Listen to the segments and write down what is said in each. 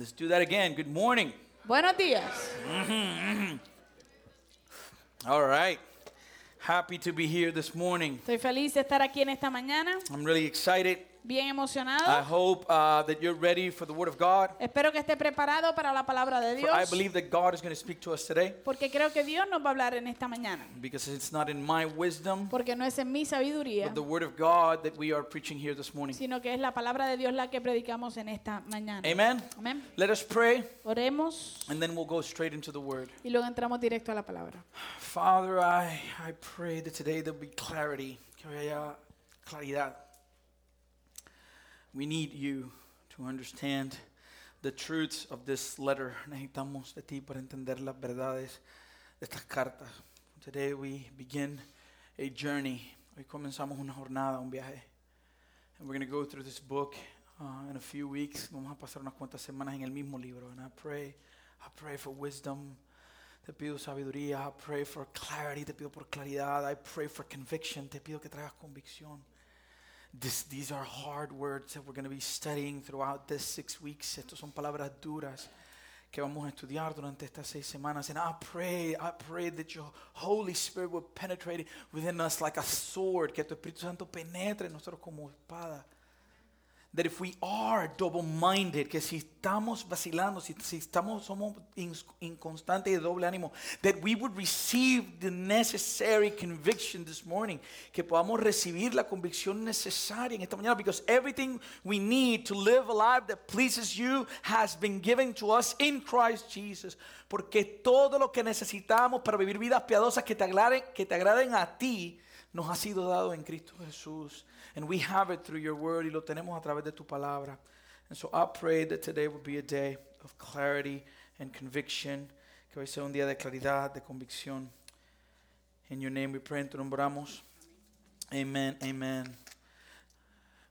Let's do that again. Good morning. Buenos días. Mm-hmm, mm-hmm. All right. Happy to be here this morning. Estoy feliz de estar aquí en esta mañana, I'm really excited. Bien I emocionado. hope uh, that you're ready for the Word of God. Espero que esté preparado para la palabra de For I Dios, believe that God is going to speak to us today porque creo que Dios nos va a hablar en esta mañana, because it's not in my wisdom, porque no es en mi sabiduría, but the Word of God that we are preaching here this morning. sino que es la palabra de Dios la que predicamos en esta mañana. Amen. Let us pray Oremos and then we'll go straight into the Word. y luego entramos directo a la palabra. Father, I, I pray that today there'll be clarity. Que haya claridad. We need you to understand the truths of this letter. Necesitamos de ti para entender las verdades de estas cartas. Today we begin a journey. Hoy comenzamos una jornada, un viaje. And we're going to go through this book uh, in a few weeks. Vamos a pasar unas cuantas semanas en el mismo libro. And I pray, I pray for wisdom. Te pido sabiduría. I pray for clarity. Te pido por claridad. I pray for conviction. Te pido que traigas convicción. This, these are hard words that we're going to be studying throughout this six weeks. Estas son palabras duras que vamos a estudiar durante estas seis semanas. And I pray, I pray that your Holy Spirit will penetrate within us like a sword. Que tu Espíritu Santo penetre en nosotros como espada. That if we are double-minded, que si estamos vacilando, si, si estamos somos inconstantes de doble ánimo, that we would receive the necessary conviction this morning, que podamos recibir la convicción necesaria en esta mañana, because everything we need to live a life that pleases you has been given to us in Christ Jesus, porque todo lo que necesitamos para vivir vidas piadosas que te agraden, que te agraden a ti, nos ha sido dado en Cristo Jesús. And we have it through your word y lo tenemos a través de tu palabra. And so I pray that today will be a day of clarity and conviction. Que hoy sea un día de claridad, de convicción. In your name we pray, en tu nombre. Amen, amen.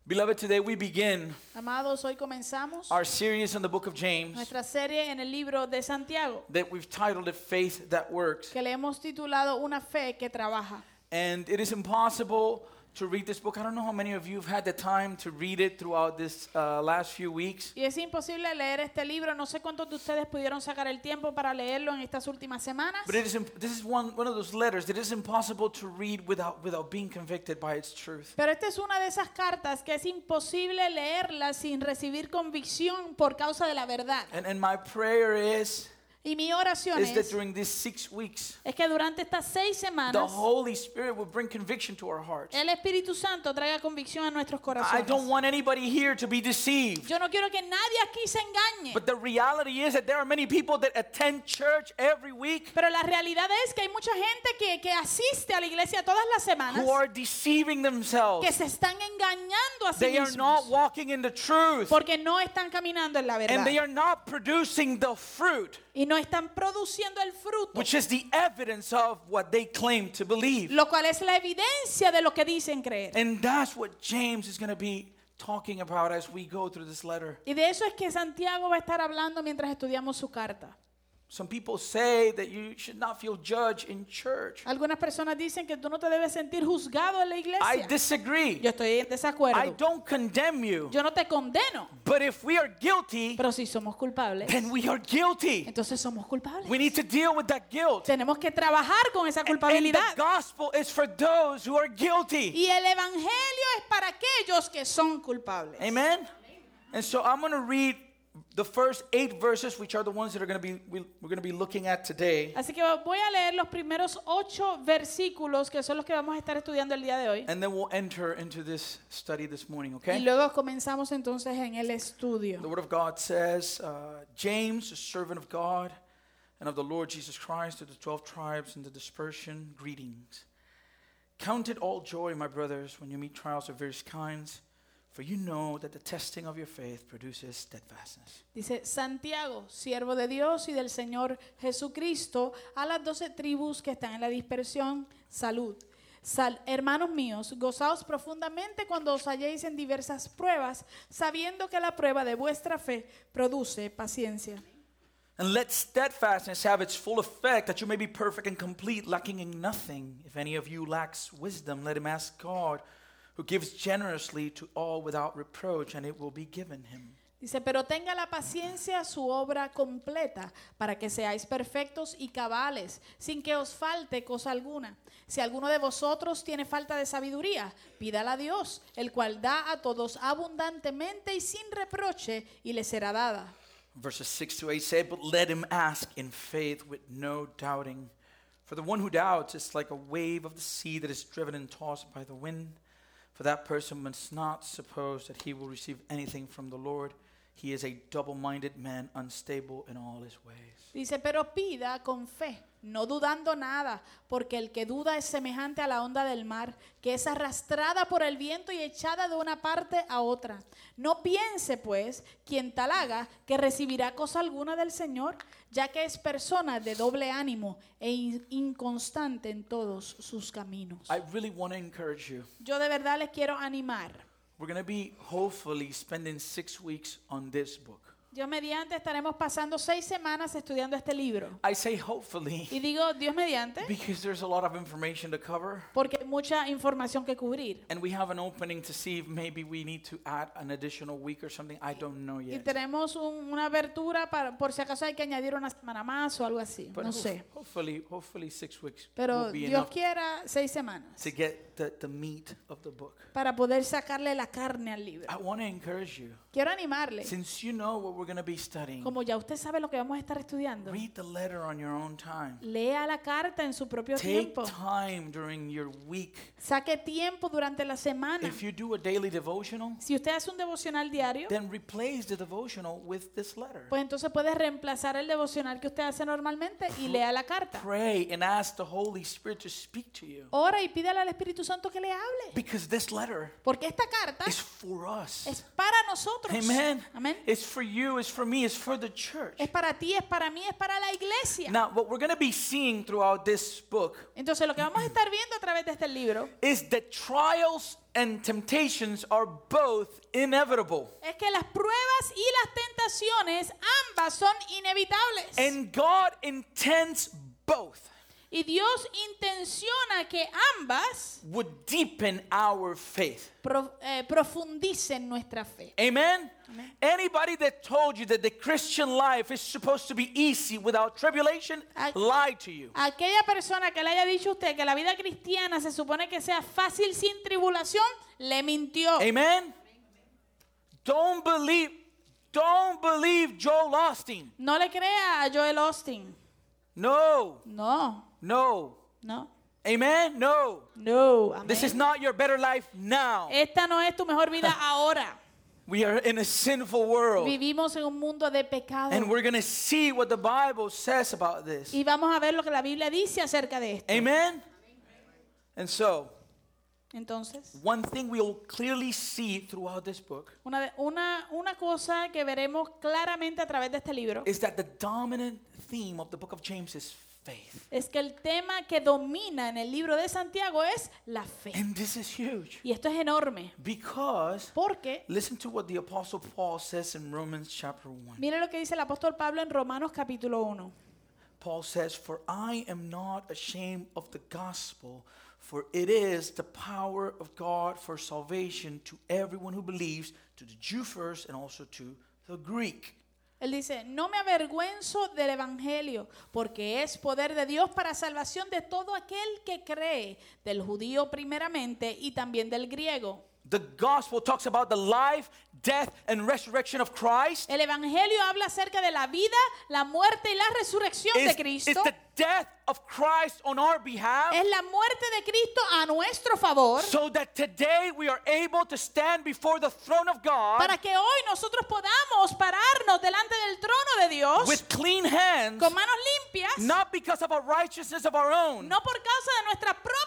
Beloved, today we begin Amados, hoy comenzamos our series on the book of James nuestra serie en el libro de Santiago, that we've titled it Faith That Works. que le hemos titulado Una fe que trabaja. And it is impossible to read this book. I don't know how many of you have had the time to read it throughout this uh, last few weeks. Y es imposible leer este libro. No sé cuántos de ustedes pudieron sacar el tiempo para leerlo en estas últimas semanas. But it is this is one, one of those letters that is impossible to read without, without being convicted by its truth. Pero esta es una de esas cartas que es imposible leerla sin recibir convicción por causa de la verdad. And, and my prayer is, Y mi oración is that es, during these six weeks, es que durante estas seis the semanas Holy Spirit will bring conviction to our hearts. el Espíritu Santo traiga convicción a nuestros I corazones. don't want anybody here to be deceived. Yo no quiero que nadie aquí se engañe. But the reality is that there are many people that attend church every week Pero la realidad es que hay mucha gente que, que asiste a la iglesia todas las semanas who are deceiving themselves. que se están engañando a sí They are not mismos walking in the truth. porque no están caminando en la And verdad they are not producing the fruit, y no están produciendo el fruto, which is the evidence of what they claim to believe. lo cual es la evidencia de lo que dicen creer. And that's what James is going to be talking about as we go through this letter. Y de eso es que Santiago va a estar hablando mientras estudiamos su carta. Some people say that you should not feel judged in church. Algunas personas dicen que tú no te debes sentir juzgado en la iglesia. I disagree. Yo estoy en desacuerdo. I don't condemn you. Yo no te condeno, But if we are guilty, pero si somos culpables, then we are guilty. entonces somos culpables. We need to deal with that guilt. Tenemos que trabajar con esa And the gospel is for those who are guilty. Y el evangelio es para aquellos que son culpables. Amen. And so I'm going to read the first eight verses, which are the ones that are going to be we, we're going to be looking at today, Así que voy a leer los primeros ocho versículos que son los que vamos a estar estudiando el día de hoy. and then we'll enter into this study this morning. okay? Y luego comenzamos entonces en el estudio. The. Word of God says, uh, James, a servant of God and of the Lord Jesus Christ, to the twelve tribes in the dispersion, greetings. Count it all joy, my brothers, when you meet trials of various kinds, for you know that the testing of your faith produces steadfastness. Dice Santiago, siervo de Dios y del Señor Jesucristo, a las doce tribus que están en la dispersión, salud. Sal- hermanos míos, gozaos profundamente cuando os halléis en diversas pruebas, sabiendo que la prueba de vuestra fe produce paciencia. And let steadfastness have its full effect, that you may be perfect and complete, lacking in nothing. If any of you lacks wisdom, let him ask God, who gives generously to all without reproach, and it will be given him. Dice, pero tenga la paciencia su obra completa, para que seáis perfectos y cabales, sin que os falte cosa alguna. Si alguno de vosotros tiene falta de sabiduría, pídala a Dios, el cual da a todos abundantemente y sin reproche, y le será dada. Verses 6 to 8 say, But let him ask in faith with no doubting. For the one who doubts is like a wave of the sea that is driven and tossed by the wind. For that person must not suppose that he will receive anything from the Lord. He is a double minded man, unstable in all his ways. Dice, pero pida con fe, no dudando nada, porque el que duda es semejante a la onda del mar, que es arrastrada por el viento y echada de una parte a otra. No piense, pues, quien tal haga, que recibirá cosa alguna del Señor, ya que es persona de doble ánimo e in- inconstante en todos sus caminos. I really want to encourage you. Yo de verdad les quiero animar. We're going to be hopefully spending six weeks on this book. Dios mediante estaremos pasando seis semanas estudiando este libro. I say hopefully Y digo Dios mediante because there's a lot of information to cover. porque hay mucha información que cubrir. And we have an opening to see if maybe we need to add an additional week or something. I don't know Y yet. tenemos un- una abertura para por si acaso hay que añadir una semana más o algo así. But No ho- sé. hopefully, hopefully six weeks Pero Dios quiera seis semanas to get the, the meat of the book. para poder sacarle la carne al libro. I want to encourage you, Quiero animarle. since you know what we're going to be studying, Como ya usted sabe lo que vamos a estar estudiando, read the letter on your own time. lea la carta en su propio Take tiempo. time during your week. Saque tiempo durante la semana. If you do a daily devotional, Si usted hace un devocional diario, then replace the devotional with this letter. pues entonces puede reemplazar el devocional que usted hace normalmente y lea la carta. Pray and ask the Holy Spirit to speak to you. Ora y pídale al Espíritu Santo que le hable. Because this letter Porque esta carta is for us. es para nosotros. Amen. Amén. It's for you, it's for me, it's for the church. Es para ti, es para mí, es para la iglesia. Now, what we're going to be seeing throughout this book Entonces lo que vamos a estar viendo a través de este libro is that trials and temptations are both inevitable. es que las pruebas y las tentaciones ambas son inevitables. And God intends both y Dios intenciona que ambas would deepen our faith. pro- eh, profundicen nuestra fe. Amen? Amen. Anybody that told you that the Christian life is supposed to be easy without tribulation I- lied to you. Aquella persona que le haya dicho a usted que la vida cristiana se supone que sea fácil sin tribulación, le mintió. Amen? Don't believe, don't believe Joel Austin. No le crea a Joel Austin. No, No, no. no, Amen? No. no. amén. This is not your better life now. Esta no es tu mejor vida ahora. We are in a sinful world. Vivimos en un mundo de pecado. And we're going to see what the Bible says about this. Y vamos a ver lo que la Biblia dice acerca de esto. Amen? And so, Entonces, one thing we'll clearly see throughout this book una, una, una cosa que veremos claramente a través de este libro is that the dominant theme of the book of James is faith. es que el tema que domina en el libro de Santiago es la fe. And this is huge Y esto es enorme because porque listen to what the Apostle Paul says in Romans chapter 1. mire lo que dice el apóstol Pablo en Romanos capítulo 1. Paul says, For I am not ashamed of the gospel, for it is the power of God for salvation to everyone who believes, to the Jew first and also to the Greek. Él dice, no me avergüenzo del Evangelio, porque es poder de Dios para salvación de todo aquel que cree, del judío primeramente y también del griego. The gospel talks about the life, death, and resurrection of Christ. El Evangelio habla acerca de la vida, la muerte y la resurrección de Cristo. it's the death of Christ on our behalf. Es la muerte de Cristo a nuestro favor So that today we are able to stand before the throne of God para que hoy nosotros podamos pararnos delante del trono de Dios with clean hands, con manos limpias, not because of our righteousness of our own, no por causa de nuestra propia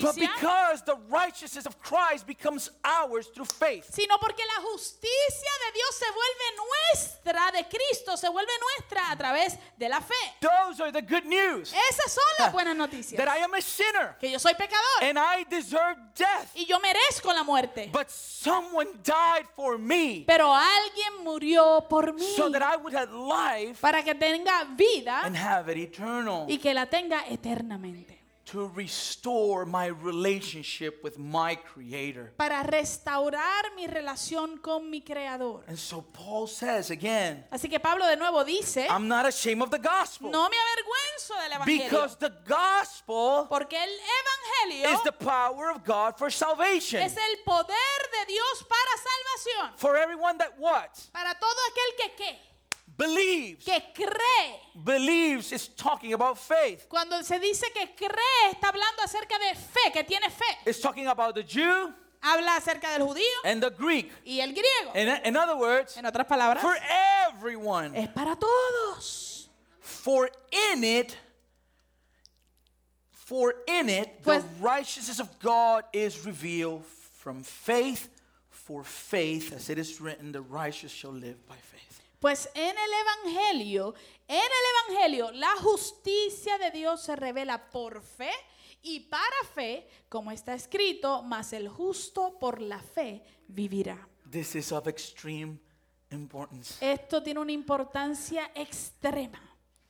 but because the righteousness of Christ becomes ours through faith. sino porque la justicia de Dios se vuelve nuestra, de Cristo se vuelve nuestra a través de la fe. Those are the good news. Esas son las buenas noticias. That I am a sinner Que yo soy pecador and I deserve death, y yo merezco la muerte. but someone died for me Pero alguien murió por mí so that I would have life para que tenga vida and have it eternal. y que la tenga eternamente. To restore my relationship with my Creator. para restaurar mi relación con mi Creador. And so Paul says again, Así que Pablo de nuevo dice, I'm not ashamed of the gospel no me avergüenzo del Evangelio, because the gospel porque el Evangelio is the power of God for salvation. es el poder de Dios para salvación, For everyone that what? para todo aquel que qué, Believes. que cree. Believes is talking about faith. Cuando se dice que cree, está hablando acerca de fe, que tiene fe. It's talking about the Jew Habla acerca del judío and the Greek. y el griego. In, in other words, En otras palabras, for everyone. es para todos. For in it, for in it, Pues- the righteousness of God is revealed from faith for faith, as it is written, the righteous shall live by faith. Pues en el Evangelio, en el Evangelio, la justicia de Dios se revela por fe y para fe, como está escrito, mas el justo por la fe vivirá. This is of extreme importance Esto tiene una importancia extrema,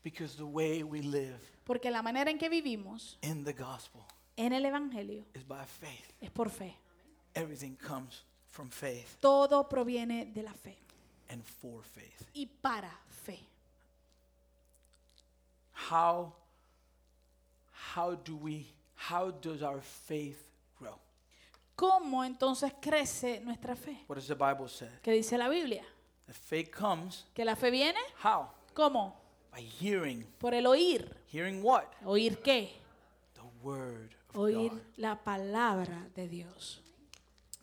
because the way we live porque la manera en que vivimos in the gospel en el Evangelio is by faith. es por fe. Everything comes from faith Todo proviene de la fe and for faith. y para fe. How how do we how does our faith grow? ¿Cómo entonces crece nuestra fe? What does the Bible say? ¿Qué dice la Biblia? The faith comes ¿Que la fe viene? how? ¿Cómo? By hearing. Por el oír. Hearing what? ¿Oír qué? The word of Oír God. la palabra de Dios.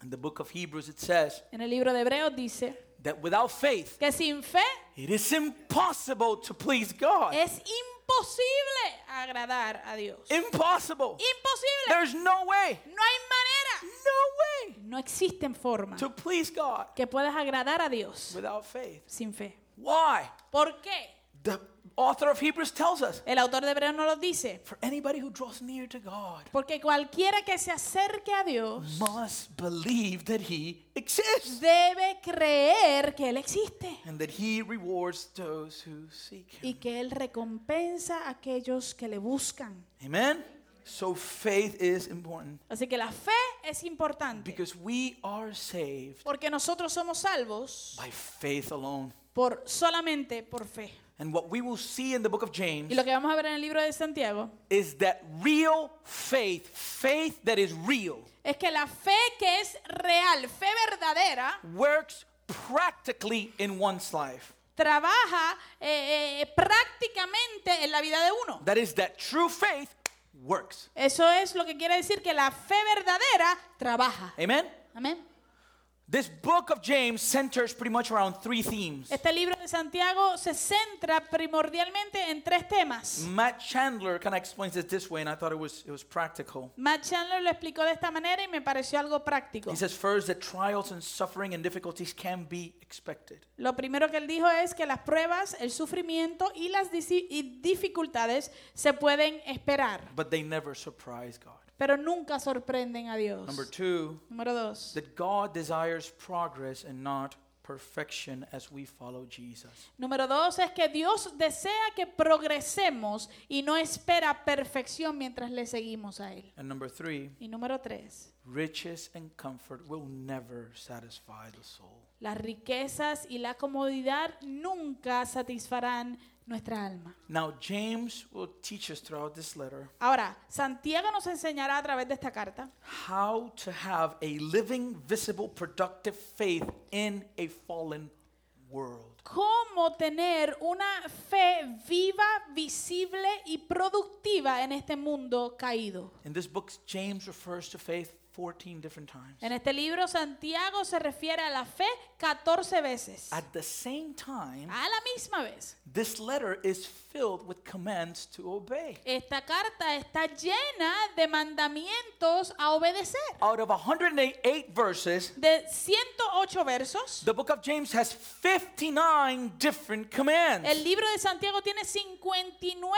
In the book of Hebrews it says En el libro de Hebreos dice that without faith que sin fe it is impossible to please God. es imposible agradar a Dios. Impossible. Imposible. There's no way. No hay manera. No way No existen forma to please God que puedas agradar a Dios without faith. sin fe. Why? ¿Por qué? The author of Hebrews tells us El autor de Hebreos nos lo dice. for anybody who draws near to God Porque cualquiera que se acerque a Dios must believe that he exists debe creer que Él existe and that he rewards those who seek him. y que Él recompensa a aquellos que le buscan. Amen. So faith is important Así que la fe es importante because we are saved porque nosotros somos salvos by faith alone. por solamente por fe. And what we will see in the book of James Y lo que vamos a ver en el libro de Santiago is that real faith, faith that is real, es que la fe que es real, fe verdadera, works practically in one's life. trabaja eh, eh, prácticamente en la vida de uno. That is, that true faith works. Eso es lo que quiere decir que la fe verdadera trabaja. Amen? Amén. This book of James centers pretty much around three themes. Este libro de Santiago se centra primordialmente en tres temas. Matt Chandler kind of explains it this way, and I thought it was, it was practical. Matt Chandler lo explicó de esta manera y me pareció algo práctico. He says, first, that trials and suffering and difficulties can be expected. Lo primero que él dijo es que las pruebas, el sufrimiento y las y dificultades se pueden esperar, but they never surprise God. Pero nunca sorprenden a Dios. Number two, Número dos. that God desires progress and not perfection as we follow Jesus. Número dos es que Dios desea que progresemos y no espera perfección mientras le seguimos a Él. And number three, Y número tres, riches and comfort will never satisfy the soul. las riquezas y la comodidad nunca satisfarán nuestra alma. Now, James will teach us throughout this letter Ahora, Santiago nos enseñará a través de esta carta how to have a living, visible, productive faith in a fallen world. cómo tener una fe viva, visible y productiva en este mundo caído. In this book, James refers to faith 14 different times. En este libro Santiago se refiere a la fe 14 veces. At the same time, A la misma vez. this letter is filled with commands to obey. Esta carta está llena de mandamientos a obedecer. Out of 108 verses, De 108 versos, the book of James has 59 different commands. el libro de Santiago tiene 59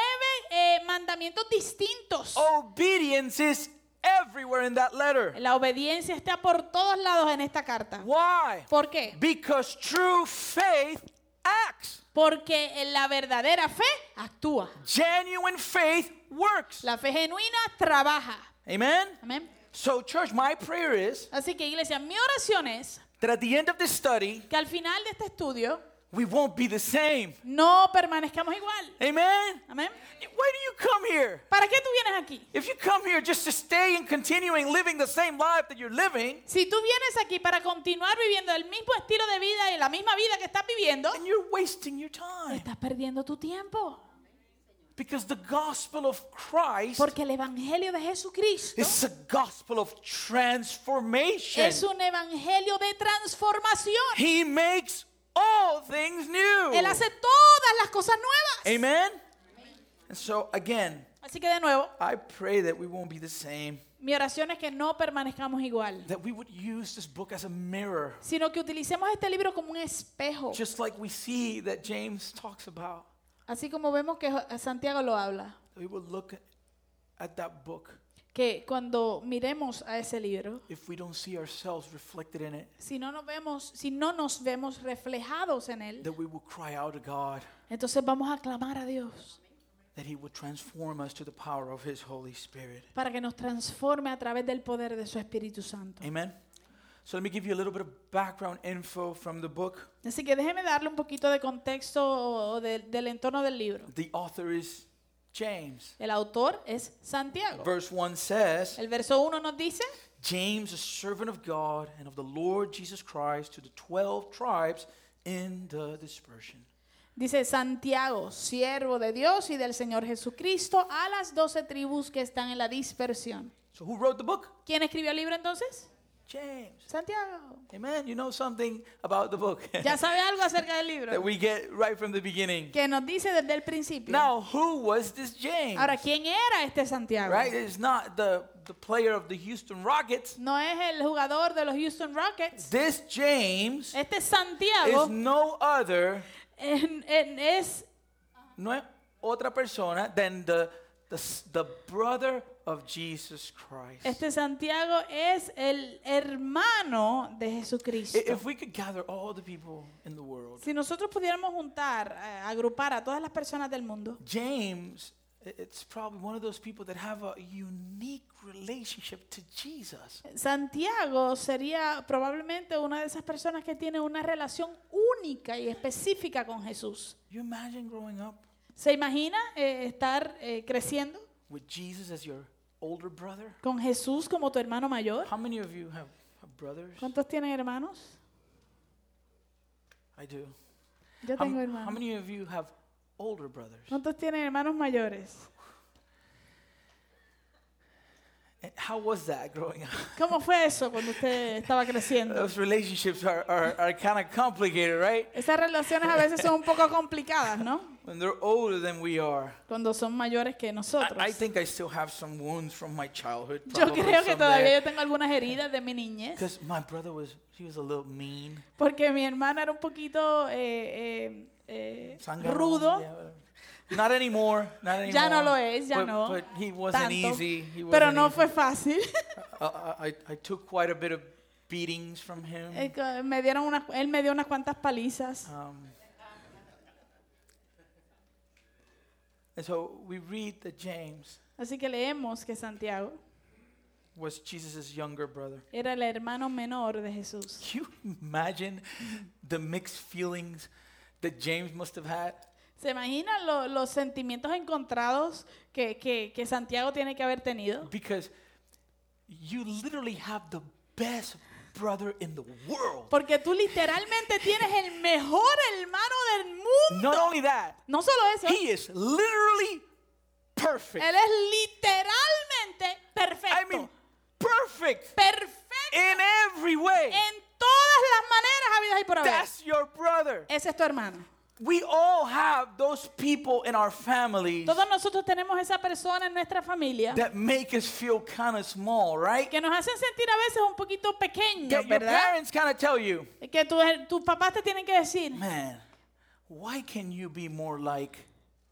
eh, mandamientos distintos. Obedience is everywhere in that letter. La obediencia está por todos lados en esta carta. Why? ¿Por qué? Because true faith acts. Porque la verdadera fe actúa. Genuine faith works. La fe genuina trabaja. Amen? Amén. So, church, my prayer is Así que iglesia, mi oración es that at the end of this study, que al final de este estudio we won't be the same. no permanezcamos igual. Amen? Amén. Why do you come here? ¿Para qué tú vienes aquí? If you come here just to stay and continuing living the same life that you're living, Si tú vienes aquí para continuar viviendo el mismo estilo de vida y la misma vida que estás viviendo, then you're wasting your time. estás perdiendo tu tiempo. Because the gospel of Christ Porque el evangelio de Jesucristo is a gospel of transformation. es un evangelio de transformación. He makes all things new. Él hace todas las cosas nuevas. Amen? And so, again, Así que de nuevo, I pray that we won't be the same, mi oración es que no permanezcamos igual, that we would use this book as a mirror, sino que utilicemos este libro como un espejo, just like we see that James talks about. así como vemos que Santiago lo habla, That we would look at that book que cuando miremos a ese libro, if we don't see ourselves reflected in it, si no nos vemos, si no nos vemos reflejados en él, that we will cry out to God, entonces vamos a clamar a Dios that He would transform us to the power of His Holy Spirit. para que nos transforme a través del poder de su Espíritu Santo. Amen? So let me give you a little bit of background info from the book. Así que déjeme darle un poquito de contexto de- del entorno del libro. The author is James. El autor es Santiago. Verse 1 says, El verso 1 nos dice, James, a servant of God and of the Lord Jesus Christ, to the 12 tribes in the dispersion. dice Santiago, siervo de Dios y del Señor Jesucristo, a las doce tribus que están en la dispersión. So, who wrote the book? ¿Quién escribió el libro entonces? James. Santiago. Amen. You know something about the book Ya sabe algo acerca del that we get right from the beginning. que nos dice desde el principio. Now, who was this James? Ahora, ¿quién era este Santiago? Right? It's not the, the player of the Houston Rockets. No es el jugador de los Houston Rockets. This James Este Santiago. is no other, en- en- es no es otra persona than the, the, the brother of Jesus Christ. Este Santiago es el hermano de Jesucristo. If we could gather all the people in the world, Si nosotros pudiéramos juntar, eh, agrupar a todas las personas del mundo, James, it's probably one of those people that have a unique relationship to Jesus. Santiago sería probablemente una de esas personas que tiene una relación única y específica con Jesús. You imagine growing up ¿Se imagina eh, estar eh, creciendo with Jesus as your older brother? con Jesús como tu hermano mayor? How many of you have, have brothers? ¿Cuántos tienen hermanos? I do. Yo How, tengo how hermanos. many of you have older brothers? ¿Cuántos tienen hermanos mayores? And How was that growing up? ¿Cómo fue eso cuando usted estaba creciendo? Those relationships are, are, are kind of complicated, right? Esas relaciones a veces son un poco complicadas, ¿no? When they're older than we are. Cuando son mayores que nosotros. I, I think I still have some wounds from my childhood. Yo creo que todavía yo Because tengo algunas heridas de mi niñez. Because my brother was, he was a little mean. Porque mi hermana era un poquito eh, eh, eh, rudo. yeah. Not anymore. Not anymore. Ya no lo es, ya but, no. But he wasn't tanto. easy. He Pero wasn't no easy. fue fácil. I, I, I took quite a bit of beatings from him. Eh, me dieron unas- él me dio unas cuantas palizas. Um, and so we read that James Así que leemos que Santiago was Jesus' younger brother. era el hermano menor de Jesús. Can you imagine the mixed feelings that James must have had? ¿Se imaginan lo- los sentimientos encontrados que, que- que Santiago tiene que haber tenido? Because you literally have the best brother in the world. Porque tú literalmente tienes el mejor hermano del mundo. Not only that, No solo eso, he is literally perfect. él es literalmente perfecto. I mean, perfect perfecto in every way. en todas las maneras habidas y por haber. That's your brother. Ese es tu hermano. We all have those people in our families Todos nosotros tenemos esa persona en nuestra familia that make us feel kind of small, right? que nos hacen sentir a veces un poquito pequeños, That your ¿verdad? parents kind of tell you, Que tu- tus papás te tienen que decir, man, why can you be more like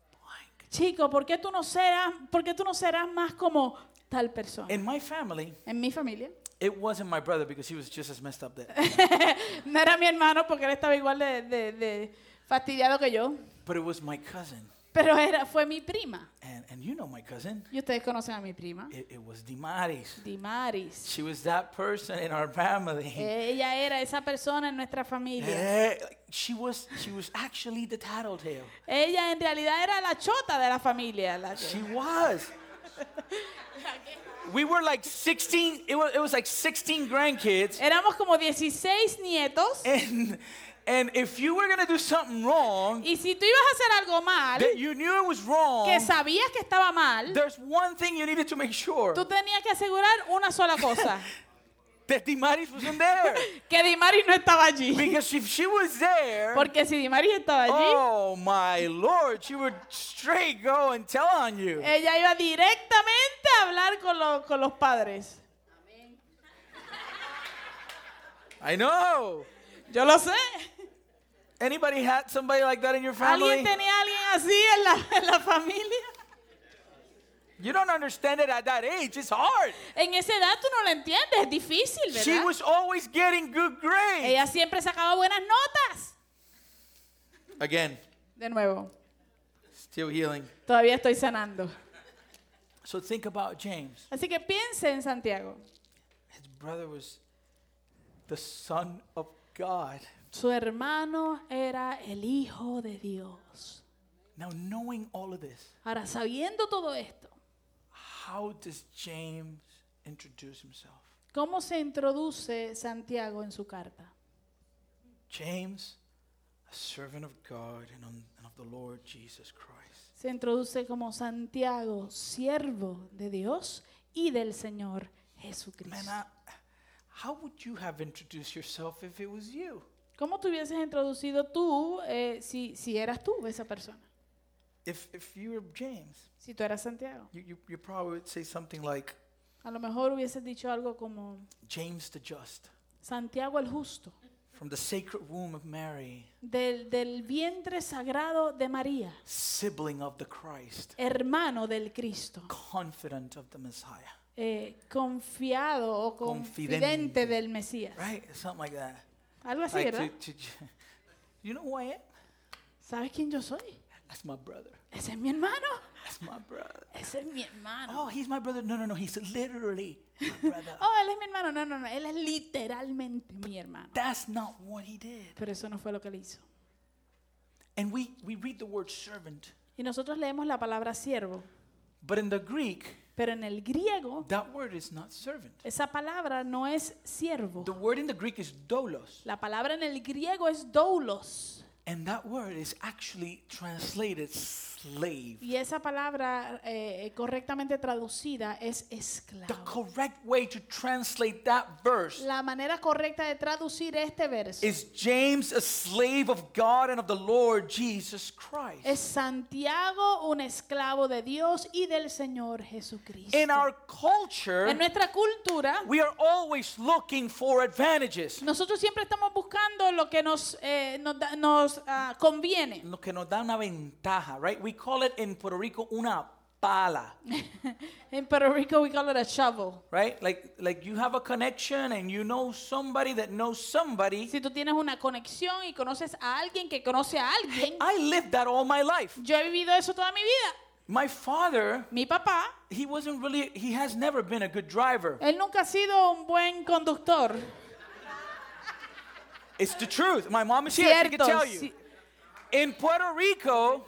blank? chico, ¿por qué tú no serás, por qué tú no serás más como tal persona? In my family, En mi familia. it wasn't my brother because he was just as messed up there. No era mi hermano porque él estaba igual de, de- de fastidiado que yo, but it was my cousin. pero era, fue mi prima. And, and you know my cousin. Y ustedes conocen a mi prima, It, it was Dimaris. Dimaris. She was that person in our family. Ella era esa persona en nuestra familia. Eh, she was she was actually the tattletale. Ella en realidad era la chota de la familia. la She was. We were like 16, it was, it was like 16 grandkids. Éramos como 16 nietos. And and if you were gonna do something wrong, Y si tú ibas a hacer algo mal, that you knew it was wrong, que sabías que estaba mal, there's one thing you needed to make sure tú tenías que asegurar una sola cosa. that Dimaris wasn't there. Que Dimaris no estaba allí. Because if she was there, Porque si Dimaris estaba allí, oh my lord, she would straight go and tell on you. ella iba directamente a hablar con, los- con los padres. I know. Yo lo sé. Anybody had somebody like that in your family? ¿Alguien tenía a alguien así en la, en la familia? You don't understand it at that age. It's hard. En esa edad tú no lo entiendes, es difícil, ¿verdad? She was always getting good grades. Ella siempre sacaba buenas notas. Again, De nuevo, still healing. todavía estoy sanando. So think about James. Así que piense en Santiago. His brother was the son of God. Su hermano era el hijo de Dios. Now, knowing all of this, Ahora, sabiendo todo esto, how does James introduce himself? ¿cómo se introduce Santiago en su carta? James, a servant of God and, on, and of the Lord Jesus Christ. Se introduce como Santiago, siervo de Dios y del Señor Jesucristo. Man, I, how would you have introduced yourself if it was you? ¿Cómo te hubieses introducido tú eh, si, si eras tú esa persona? If, if you were James, Si tú eras Santiago. you, you, you probably would say something like, A lo mejor hubieses dicho algo como James the just, Santiago el justo, from the sacred womb of Mary, del, del vientre sagrado de María, sibling of the Christ, hermano del Cristo, confident of the Messiah. eh, confiado o Confidente. confidente del Mesías. Right? Something like that. Algo así, Like ¿verdad? to- to- you know who I am? ¿Sabes quién yo soy? That's my brother. Ese es mi hermano. That's my brother. Ese es mi hermano. Oh, he's my brother. No, no, no. He's literally my brother. Oh, él es mi hermano. No, no, no. Él es literalmente mi hermano. That's not what he did. Pero eso no fue lo que él hizo. And we, we read the word servant, Y nosotros leemos la palabra siervo. but in the Greek, Pero en el griego, that word is not servant. esa palabra no es siervo. The word in the Greek is doulos. La palabra en el griego es doulos. And that word is actually translated slave. Y esa palabra eh, correctamente traducida es The esclavo. correct way to translate that verse La manera correcta de traducir este verso is James, a slave of God and of the Lord Jesus Christ. es Santiago, un esclavo de Dios y del Señor Jesucristo. In our culture, En nuestra cultura, we are always looking for advantages. nosotros siempre estamos buscando lo que nos, eh, nos, nos, ah, conviene. Lo que nos da una ventaja, right? We call it in Puerto Rico una pala, in Puerto Rico we call it a shovel. right? Like, like you have a connection and you know somebody that knows somebody. Si tú tienes una conexión y conoces a alguien que conoce a alguien, I lived that all my life. yo he vivido eso toda mi vida. My father, Mi papá, he wasn't really, he has never been a good driver. él nunca ha sido un buen conductor. It's the truth. My mom is here. She can Cierto. tell you. sí. In Puerto Rico,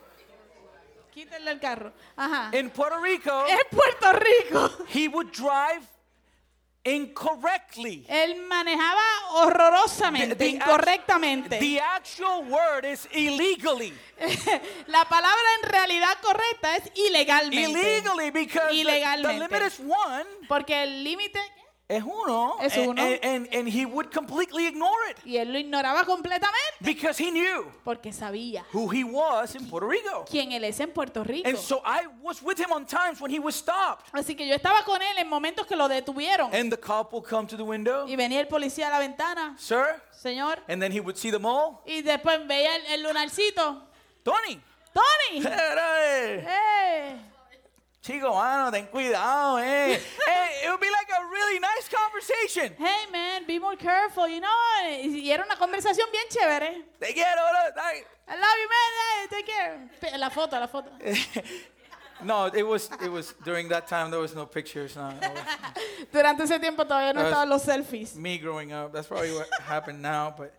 Quítenle el carro. Ajá. in Puerto Rico, Es Puerto Rico. he would drive incorrectly. Él manejaba horrorosamente, The- the act- incorrectamente. The actual word is illegally. La palabra en realidad correcta es ilegalmente. Illegally because the- the, Ilegalmente. limit is one. Porque el límite Es uno. Es and- uno. And, and, and he would completely ignore it y él lo ignoraba completamente because he knew porque sabía who he was in Puerto Rico. quién él es en Puerto Rico. And so I was with him on times when he was stopped. Así que yo estaba con él en momentos que lo detuvieron And the cop will come to the window. y venía el policía a la ventana, Sir, señor, And then he would see them all. y después veía el, el lunarcito. Tony. Tony, eh, ¡Eh! Chico, mano, ten cuidado, eh. Eh, It would be like a really nice conversation. Hey man, be more careful, you know. Y era una conversación bien chévere. Te quiero, bro. I love you, man. Hey, take care. La foto, la foto. No, it was it was during that time there was no pictures. No, no. Durante ese tiempo todavía no estaban los selfies. me growing up. That's probably what happened now. But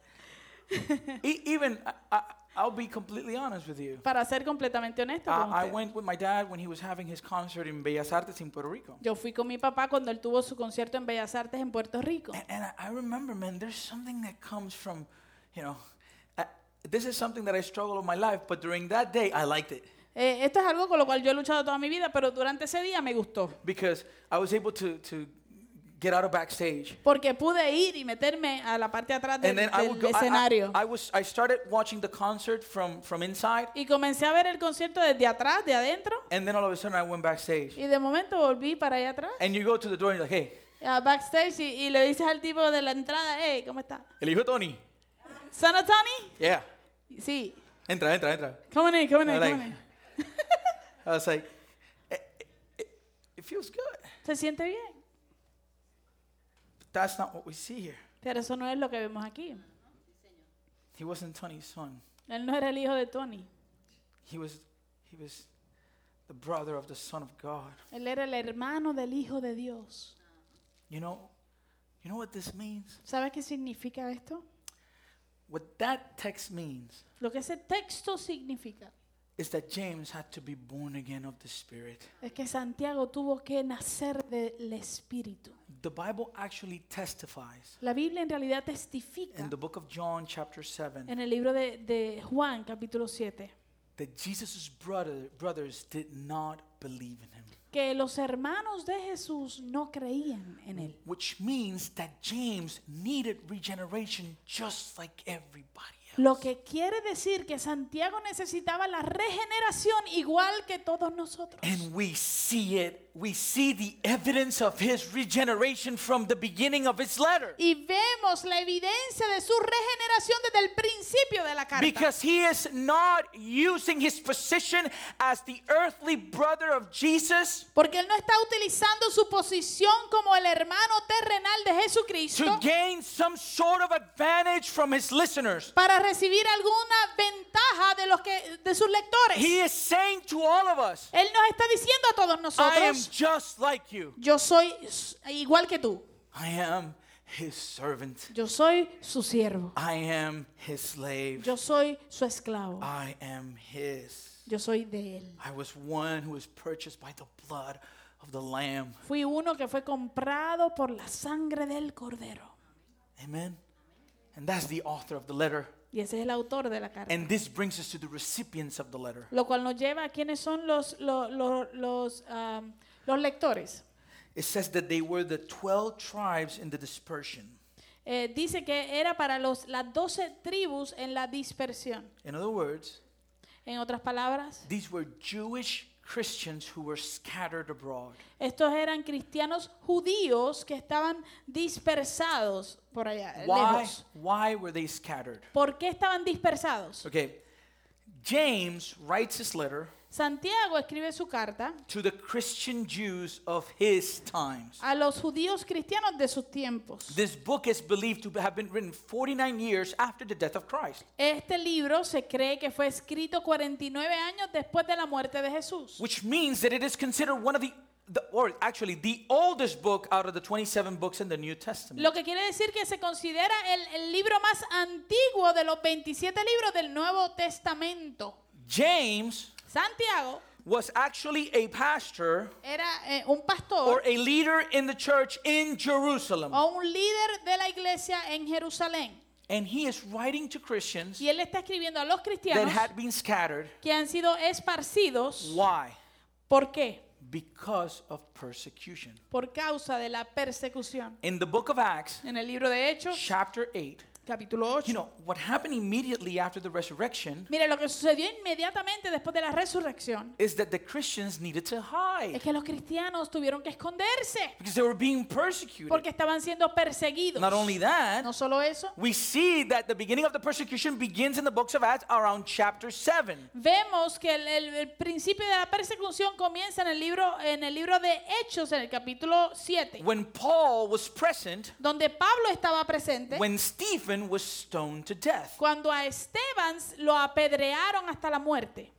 e- even I, I, I'll be completely honest with you. Para ser completamente honesto con I, I usted. went with my dad when he was having his concert in Bellas Artes in Puerto Rico. Yo fui con mi papá cuando él tuvo su concierto en Bellas Artes en Puerto Rico. And, and I, I remember, man, there's something that comes from, you know, uh, this is something that I struggle with my life, but during that day, I liked it Eh, esto es algo con lo cual yo he luchado toda mi vida, pero durante ese día me gustó. because I was able to, to get out of backstage. Porque pude ir y meterme a la parte de atrás del, And then I del would go, I- I, escenario. I was, I started watching the concert from, from inside, y comencé a ver el concierto desde atrás, de adentro. and then all of a sudden I went backstage. Y de momento volví para allá atrás, And you go to the door and you're like, hey, a backstage, y, y le dices al tipo de la entrada, hey, ¿cómo está? el hijo de Tony. ¿Son of Tony? Yeah. Sí. Entra, entra, entra. Come on in, come on in, I come on in. I was like, it, it, it feels good. Se siente bien. That's not what we see here. Pero eso no es lo que vemos aquí. He wasn't Tony's son. Él no era el hijo de Tony. He was, he was the brother of the Son of God. Él era el hermano del hijo de Dios. You know, you know what this means? ¿Sabes qué significa esto? What that text means Lo que ese texto significa is that James had to be born again of the Spirit. es que Santiago tuvo que nacer del Espíritu. The Bible actually testifies La Biblia en realidad testifica in the book of John, chapter 7, en el libro de, de Juan, capítulo 7, that Jesus' brother, brothers did not believe in him. que los hermanos de Jesús no creían en él. Which means that James needed regeneration just like everybody. Lo que quiere decir que Santiago necesitaba la regeneración igual que todos nosotros. And we see it. We see the evidence of his regeneration from the beginning of his letter. Y vemos la evidencia de su regeneración desde el principio de la carta. Because he is not using his position as the earthly brother of Jesus Porque él no está utilizando su posición como el hermano terrenal de to Jesucristo gain some sort of advantage from his listeners. para recibir alguna ventaja de los que de sus lectores. He is saying to all of us, Él nos está diciendo a todos I am nosotros, just like you. yo soy igual que tú. I am his servant. Yo soy su siervo. I am his slave. Yo soy su esclavo. I am his. Yo soy de él. I was one who was purchased by the blood of the Lamb. Fui uno que fue comprado por la sangre del cordero. Amen. And that's the author of the letter. Y ese es el autor de la carta. And this brings us to the recipients of the letter. Lo cual nos lleva a quiénes son los, los, los, los, um, los lectores. It says that they were the 12 tribes in the dispersion. Eh, dice que era para los, las doce tribus en la dispersión. In other words, En otras palabras, these were Jewish Christians who were scattered abroad. estos eran cristianos judíos que estaban dispersados por allá, Why, lejos. why were they scattered? ¿Por qué estaban dispersados? Okay, James writes his letter Santiago escribe su carta to the Christian Jews of his times. a los judíos cristianos de sus tiempos. This book is believed to have been written 49 years after the death of Christ, Este libro se cree que fue escrito 49 años después de la muerte de Jesús. which means that it is considered one of the, the or actually the oldest book out of the 27 books in the New Testament. Lo que quiere decir que se considera el, el libro más antiguo de los 27 libros del Nuevo Testamento. James Santiago was actually a pastor era eh, un or a leader in the church in Jerusalem. o un líder de la iglesia en Jerusalén. And he is writing to Christians Y él está escribiendo a los that cristianos had been scattered. que han sido esparcidos. Why? ¿Por qué? Because of persecution. Por causa de la persecución. In the book of Acts, En el libro de Hechos, chapter 8, capítulo 8. You know, what happened immediately after the resurrection Mire, lo que sucedió inmediatamente después de la resurrección is that the Christians needed to hide es que los cristianos tuvieron que esconderse because they were being persecuted. porque estaban siendo perseguidos. Not only that, No solo eso, we see that the beginning of the persecution begins in the books of Acts around chapter 7. vemos que el, el- el principio de la persecución comienza en el libro en el libro de Hechos en el capítulo 7, When Paul was present, donde Pablo estaba presente when Stephen was stoned to death. cuando a Esteban lo apedrearon hasta la muerte.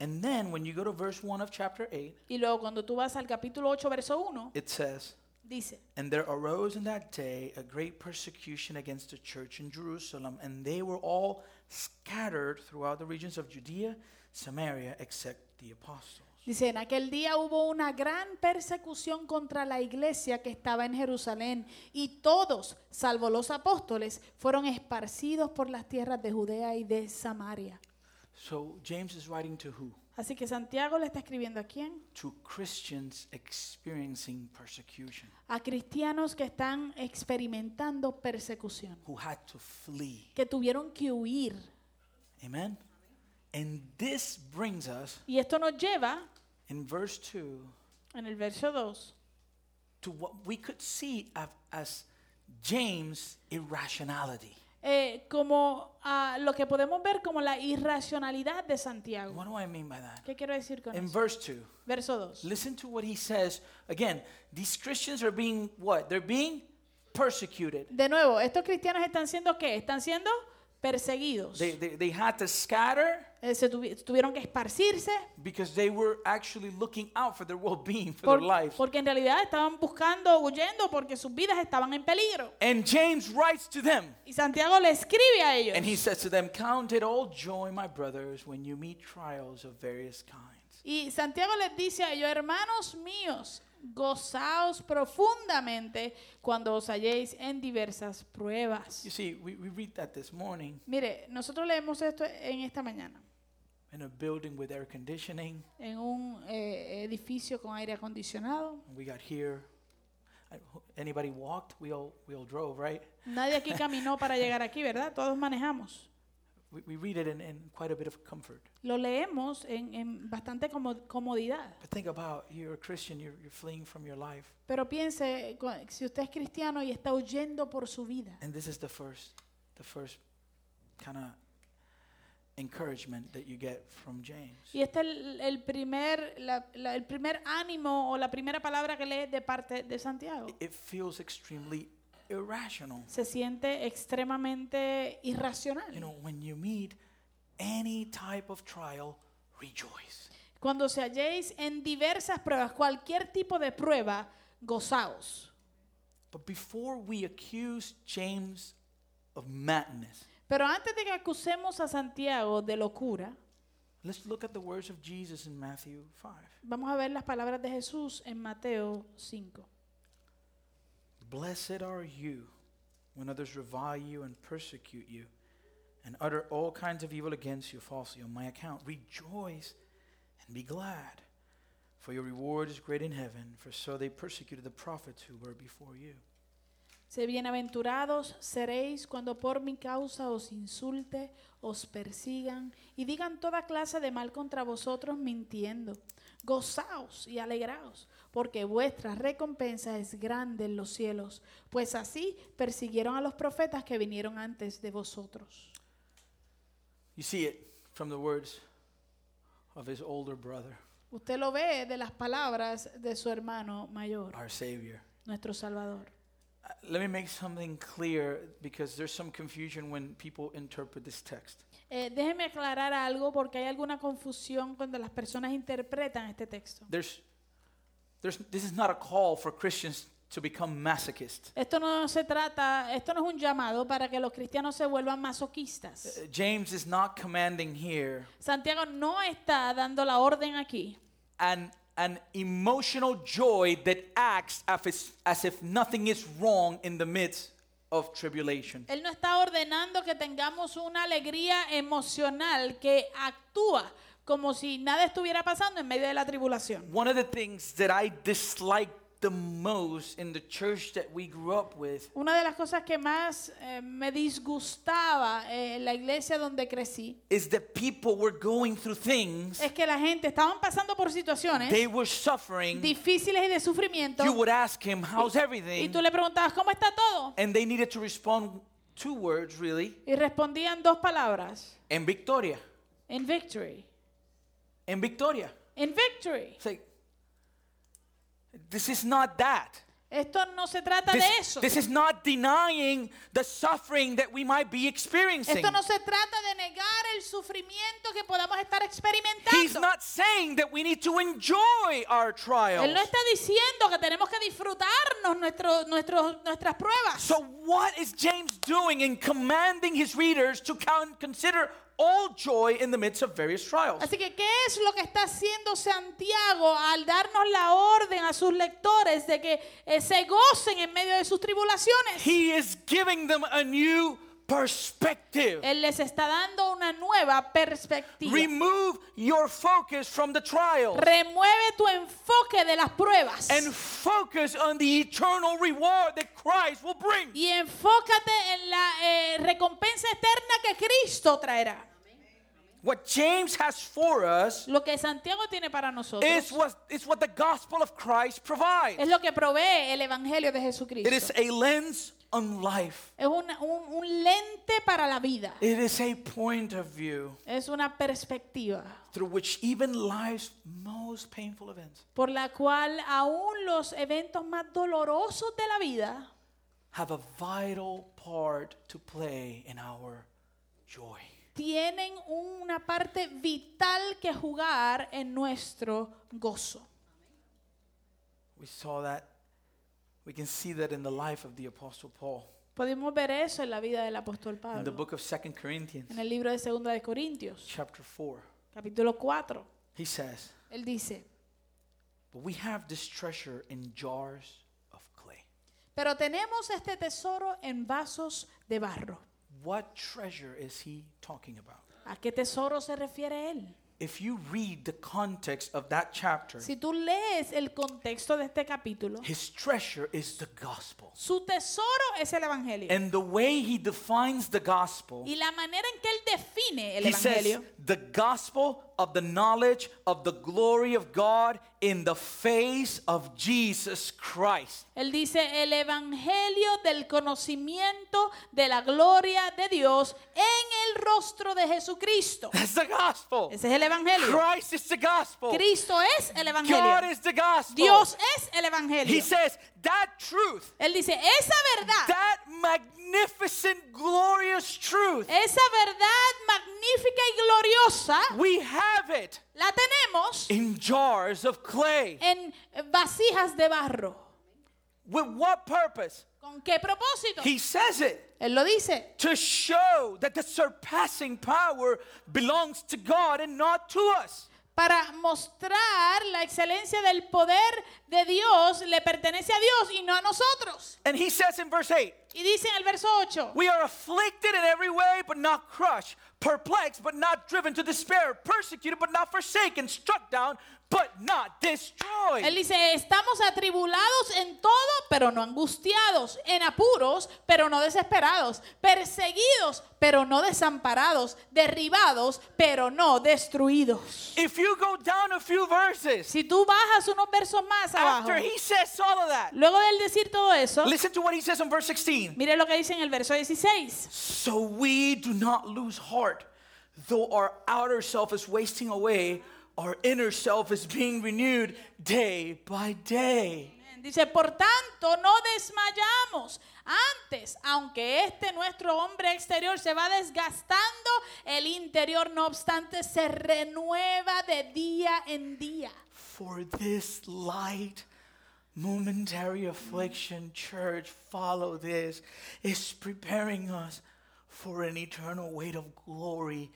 And then when you go to verse 1 of chapter 8, Y luego cuando tú vas al capítulo 8 verso 1 it says, dice, And there arose in that day a great persecution against the church in Jerusalem, and they were all scattered throughout the regions of Judea, Samaria, except the apostles. Dice, en aquel día hubo una gran persecución contra la iglesia que estaba en Jerusalén y todos, salvo los apóstoles, fueron esparcidos por las tierras de Judea y de Samaria. So James is writing to who? Así que Santiago le está escribiendo a quién? To Christians experiencing persecution, A cristianos que están experimentando persecución, who had to flee. que tuvieron que huir. Amen? And this brings us, Y esto nos lleva, in verse 2, en el verso 2, to what we could see of, as James' irrationality. eh, como a lo que podemos ver como la irracionalidad de Santiago. What do I mean by that? ¿Qué quiero decir con In eso? verse 2, Verso 2. listen to what he says. Again, these Christians are being what? They're being persecuted. De nuevo, estos cristianos están siendo qué? Están siendo perseguidos. They, they, they had to scatter Eh, se tuvi- tuvieron que esparcirse because they were actually looking out for their well being, for por- their lives. porque en realidad estaban buscando, huyendo porque sus vidas estaban en peligro. And James writes to them, Y Santiago le escribe a ellos. and he says to them, Count it all joy, my brothers, when you meet trials of various kinds. Y Santiago les dice a ellos, hermanos míos, gozaos profundamente cuando os halléis en diversas pruebas. You see, we, we read that this morning Mire, nosotros leemos esto en esta mañana, in a building with air conditioning. en un eh, edificio con aire acondicionado. We got here. I- Anybody walked? We all, we all drove, right? Nadie aquí caminó para llegar aquí, ¿verdad? Todos manejamos. We, we read it in, in quite a bit of comfort. Lo leemos en, en bastante como- comodidad. But think about you're a Christian, you're, you're fleeing from your life. Pero piense, cu- si usted es cristiano y está huyendo por su vida, And this is the first, the first kind of encouragement that you get from James. y este es el, el primer, la- la- el primer ánimo o la primera palabra que lee de parte de Santiago. It feels extremely irrational. Se siente extremadamente You irracional. know, when you meet any type of trial, rejoice. Cuando se halléis en diversas pruebas, cualquier tipo de prueba, gozaos. But before we accuse James of madness, Pero antes de que acusemos a Santiago de locura, let's look at the words of Jesus in Matthew 5. vamos a ver las palabras de Jesús en Mateo 5. Blessed are you when others revile you and persecute you and utter all kinds of evil against you falsely on my account. Rejoice and be glad, for your reward is great in heaven, for so they persecuted the prophets who were before you. Sé bienaventurados seréis cuando por mi causa os insulte, os persigan y digan toda clase de mal contra vosotros mintiendo. Gozaos y alegraos, porque vuestra recompensa es grande en los cielos, pues así persiguieron a los profetas que vinieron antes de vosotros. You see it from the words of his older brother, Usted lo ve de las palabras de su hermano mayor, our Savior. nuestro Salvador. Uh, Let me make something clear because there's some confusion when people interpret this text. Eh, déjeme aclarar algo porque hay alguna confusión cuando las personas interpretan este texto. There's, there's, this is not a call for Christians to become masochists. Esto no se trata, esto no es un llamado para que los cristianos se vuelvan masoquistas. Uh, James is not commanding here Santiago no está dando la orden aquí an, an emotional joy that acts as if, as if nothing is wrong in the midst of tribulation. Él no está ordenando que tengamos una alegría emocional que actúa como si nada estuviera pasando en medio de la tribulación. One of the things that I dislike the most in the church that we grew up with Una de las cosas que más eh, me disgustaba eh, en la iglesia donde crecí is that people were going through things, es que la gente estaban pasando por situaciones they were suffering. difíciles y de sufrimiento You would ask him, How's y everything? tú le preguntabas cómo está todo And they needed to respond two words, really, y respondían dos palabras en victoria. in victory En victoria. in victory It's like, this is not that. esto no se trata de eso this is not denying the suffering that we might be experiencing. esto no se trata de negar el sufrimiento que podamos estar He's not saying that we need to enjoy our trials. él no está diciendo que tenemos que disfrutarnos nuestro, nuestro- nuestras pruebas So, what is James doing in commanding his readers to count, consider all joy in the midst of various trials? Así que, ¿qué es lo que está haciendo Santiago al darnos la orden a sus lectores de que eh, se gocen en medio de sus tribulaciones? He is giving them a new perspective. Él les está dando una nueva perspectiva. Remove your focus from the trials Remueve tu enfoque de las pruebas and focus on the eternal reward that Christ will bring. y enfócate en la eh, recompensa eterna que Cristo traerá. What James has for us Lo que Santiago tiene para nosotros is what, is what the gospel of Christ provides. es lo que provee el Evangelio de It Jesucristo. is a lens on life. Es una- un, un lente para la vida. It is a point of view Es una perspectiva through which even life's most painful events por la cual aún los eventos más dolorosos de la vida have a vital part to play in our joy. Tienen una parte vital que jugar en nuestro gozo. We saw that. We can see that in the life of the Apostle Paul. Podemos ver eso en la vida del apóstol In the Pablo. book of Second Corinthians, En el libro de Segunda de Corintios, chapter 4, capítulo 4, he says, él dice, But we have this treasure in jars of clay. pero tenemos este tesoro en vasos de barro. What treasure is he talking about? ¿A qué tesoro se refiere él? If you read the context of that chapter, Si tú lees el contexto de este capítulo, his treasure is the gospel. su tesoro es el Evangelio. And the way he defines the gospel, Y la manera en que él define el he says Evangelio the gospel of the knowledge of the glory of God in the face of Jesus Christ. Él dice el evangelio del conocimiento de la gloria de Dios en el rostro de Jesucristo. That's the gospel. Ese es el evangelio. Christ is the gospel. Cristo es el God evangelio. is the gospel. Dios es el He evangelio. says that truth, Él dice esa verdad, that magnificent, glorious truth, esa verdad magnífica y gloriosa, we have it la tenemos in jars of clay. en vasijas de barro. With what purpose? ¿Con qué propósito? He says it Él lo dice. to show that the surpassing power belongs to God and not to us. Para mostrar la excelencia del poder de Dios le pertenece a Dios y no a nosotros. And he says in verse 8, Y dice en el verso 8, We are afflicted in every way, but not crushed, perplexed, but not driven to despair, persecuted, but not forsaken, struck down, but not destroyed. él dice, estamos atribulados en todo, pero no angustiados, en apuros, pero no desesperados, perseguidos, pero no desamparados, derribados, pero no destruidos. If you go down a few verses Si tú bajas unos versos más abajo, after he says all of that, luego de él decir todo eso, listen to what he says in verse 16. mire lo que dice en el verso 16. So we do not lose heart, though our outer self is wasting away, our inner self is being renewed day by day. Dice, por tanto, no desmayamos. Antes, aunque este nuestro hombre exterior se va desgastando, el interior, no obstante, se renueva de día en día. For this light, momentary affliction, church, follow this, is preparing us for an eternal weight of glory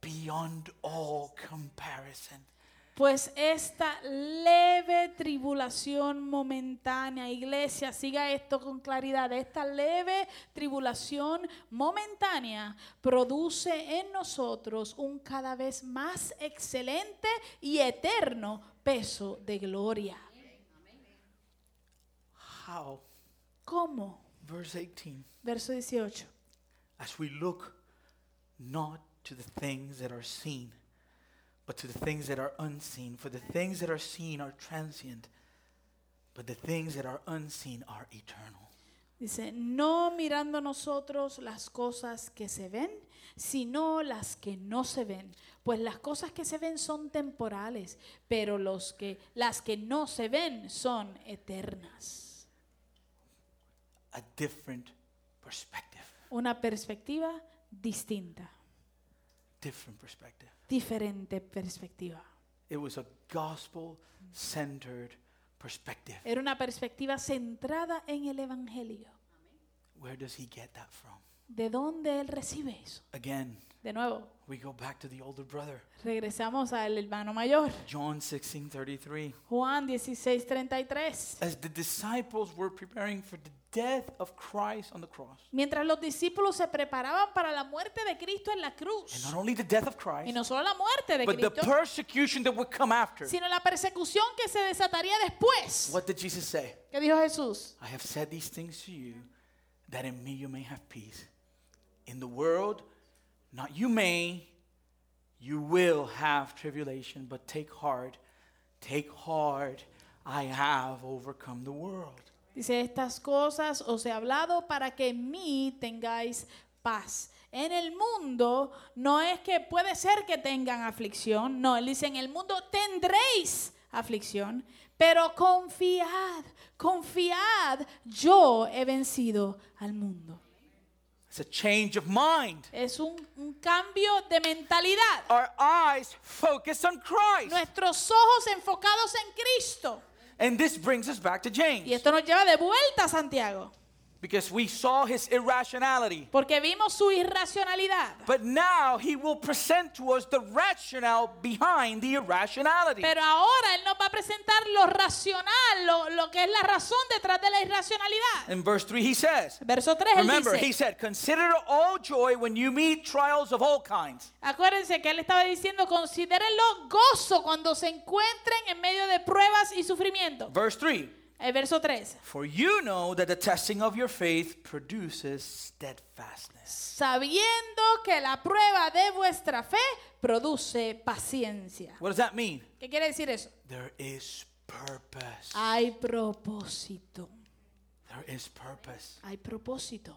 beyond all comparison. Pues esta leve tribulación momentánea, iglesia, siga esto con claridad, esta leve tribulación momentánea produce en nosotros un cada vez más excelente y eterno peso de gloria. How? ¿Cómo? Verse 18. Verso 18. As we look not to the things that are seen, but to the things that are unseen. For the things that are seen are transient, but the things that are unseen are eternal. Dice, no mirando nosotros las cosas que se ven, sino las que no se ven. Pues las cosas que se ven son temporales, pero los que, las que no se ven son eternas. A different perspective. Una perspectiva distinta, Different perspective. diferente perspectiva. It was a gospel centered perspective. Era una perspectiva centrada en el Evangelio. Where does he get that from? ¿De dónde él recibe eso? Again, De nuevo, we go back to the older brother. regresamos al hermano mayor. John 16:33. Juan 16, 33. As the disciples were preparing for the death of Christ on the cross, Mientras los discípulos se preparaban para la muerte de Cristo en la cruz. and not only the death of Christ, Y no solo la muerte de but the persecution that would come after. sino la persecución que se desataría después. What did Jesus say? ¿Qué dijo Jesús? I have said these things to you that in me you may have peace. In the world, not you may, you will have tribulation, but take heart, take heart, I have overcome the world. Dice, estas cosas os he hablado para que en mí tengáis paz. En el mundo no es que puede ser que tengan aflicción, no, él dice, en el mundo tendréis aflicción, pero confiad, confiad, yo he vencido al mundo. It's a change of mind. Es un, un cambio de mentalidad. Our eyes focus on Christ. Nuestros ojos enfocados en Cristo. And this brings us back to Y James esto nos lleva de vuelta a Santiago, because we saw his irrationality. porque vimos su irracionalidad. But now he will present to us the rationale behind the irrationality. Pero ahora Él nos va a presentar lo racional, lo, lo que es la razón detrás de la irracionalidad. In verse 3, he says, Verso 3, Él Remember, he dice, said, Consider all joy when you meet trials of all kinds. acuérdense que Él estaba diciendo, considérenlo gozo cuando se encuentren en medio de pruebas y sufrimiento. Verse 3 El verso 3, For you know that the testing of your faith produces steadfastness. sabiendo que la prueba de vuestra fe produce paciencia. What does that mean? ¿Qué quiere decir eso? There is purpose. Hay propósito, There is purpose. hay propósito.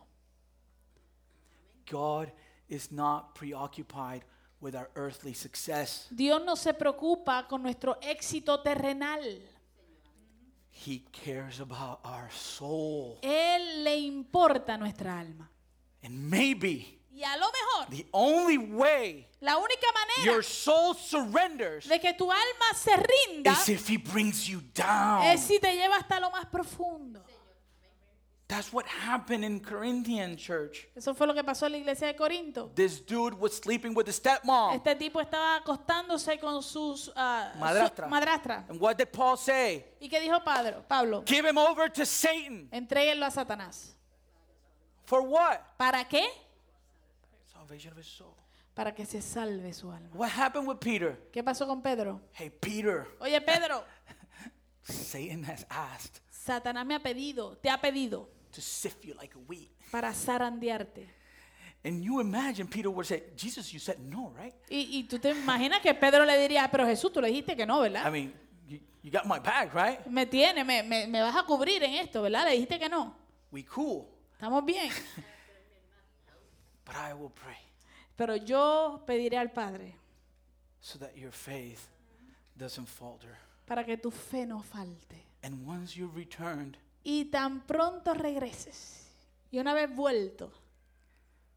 God is not preoccupied with our earthly success, Dios no se preocupa con nuestro éxito terrenal. He cares about our soul. Él le importa nuestra alma. And maybe Y a lo mejor, the only way la única manera your soul surrenders de que tu alma se rinda is if He brings you down. es si te lleva hasta lo más profundo. That's what happened in Corinthian church. Eso fue lo que pasó en la iglesia de Corinto. This dude was sleeping with his stepmom. Este tipo estaba acostándose con sus su Madrastra. madrastra. And what did Paul say? ¿Y qué dijo Pablo? Pablo, Give him over to Satan. entréguenlo a Satanás. For what? ¿Para qué? Salvation of his soul. Para que se salve su alma. What happened with Peter? ¿Qué pasó con Pedro? Hey, Peter, Oye, Pedro, Satan has asked Satanás me ha pedido, te ha pedido to sift you like wheat. para zarandearte. And you imagine Peter would say, Jesus, you said no, right? Y, y tú te imaginas que Pedro le diría, pero Jesús, tú le dijiste que no, I ¿verdad? mean, you, you got my back, right? Me tiene, me, me, me vas a cubrir en esto, ¿verdad? Le dijiste que no. We cool. Estamos bien. But I will pray Pero yo pediré al Padre so that your faith doesn't falter. para que tu fe no falte. And once you've returned, Y tan pronto regreses. Y una vez vuelto,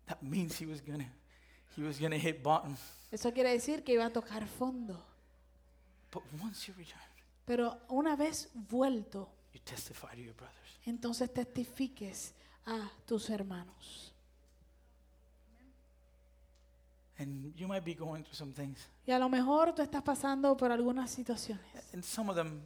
that means he was gonna he was gonna hit bottom. eso quiere decir que iba a tocar fondo. But once you return, Pero una vez vuelto, you testify to your brothers. entonces testifiques a tus hermanos. And you might be going through some things. Y a lo mejor tú estás pasando por algunas situaciones. And some of them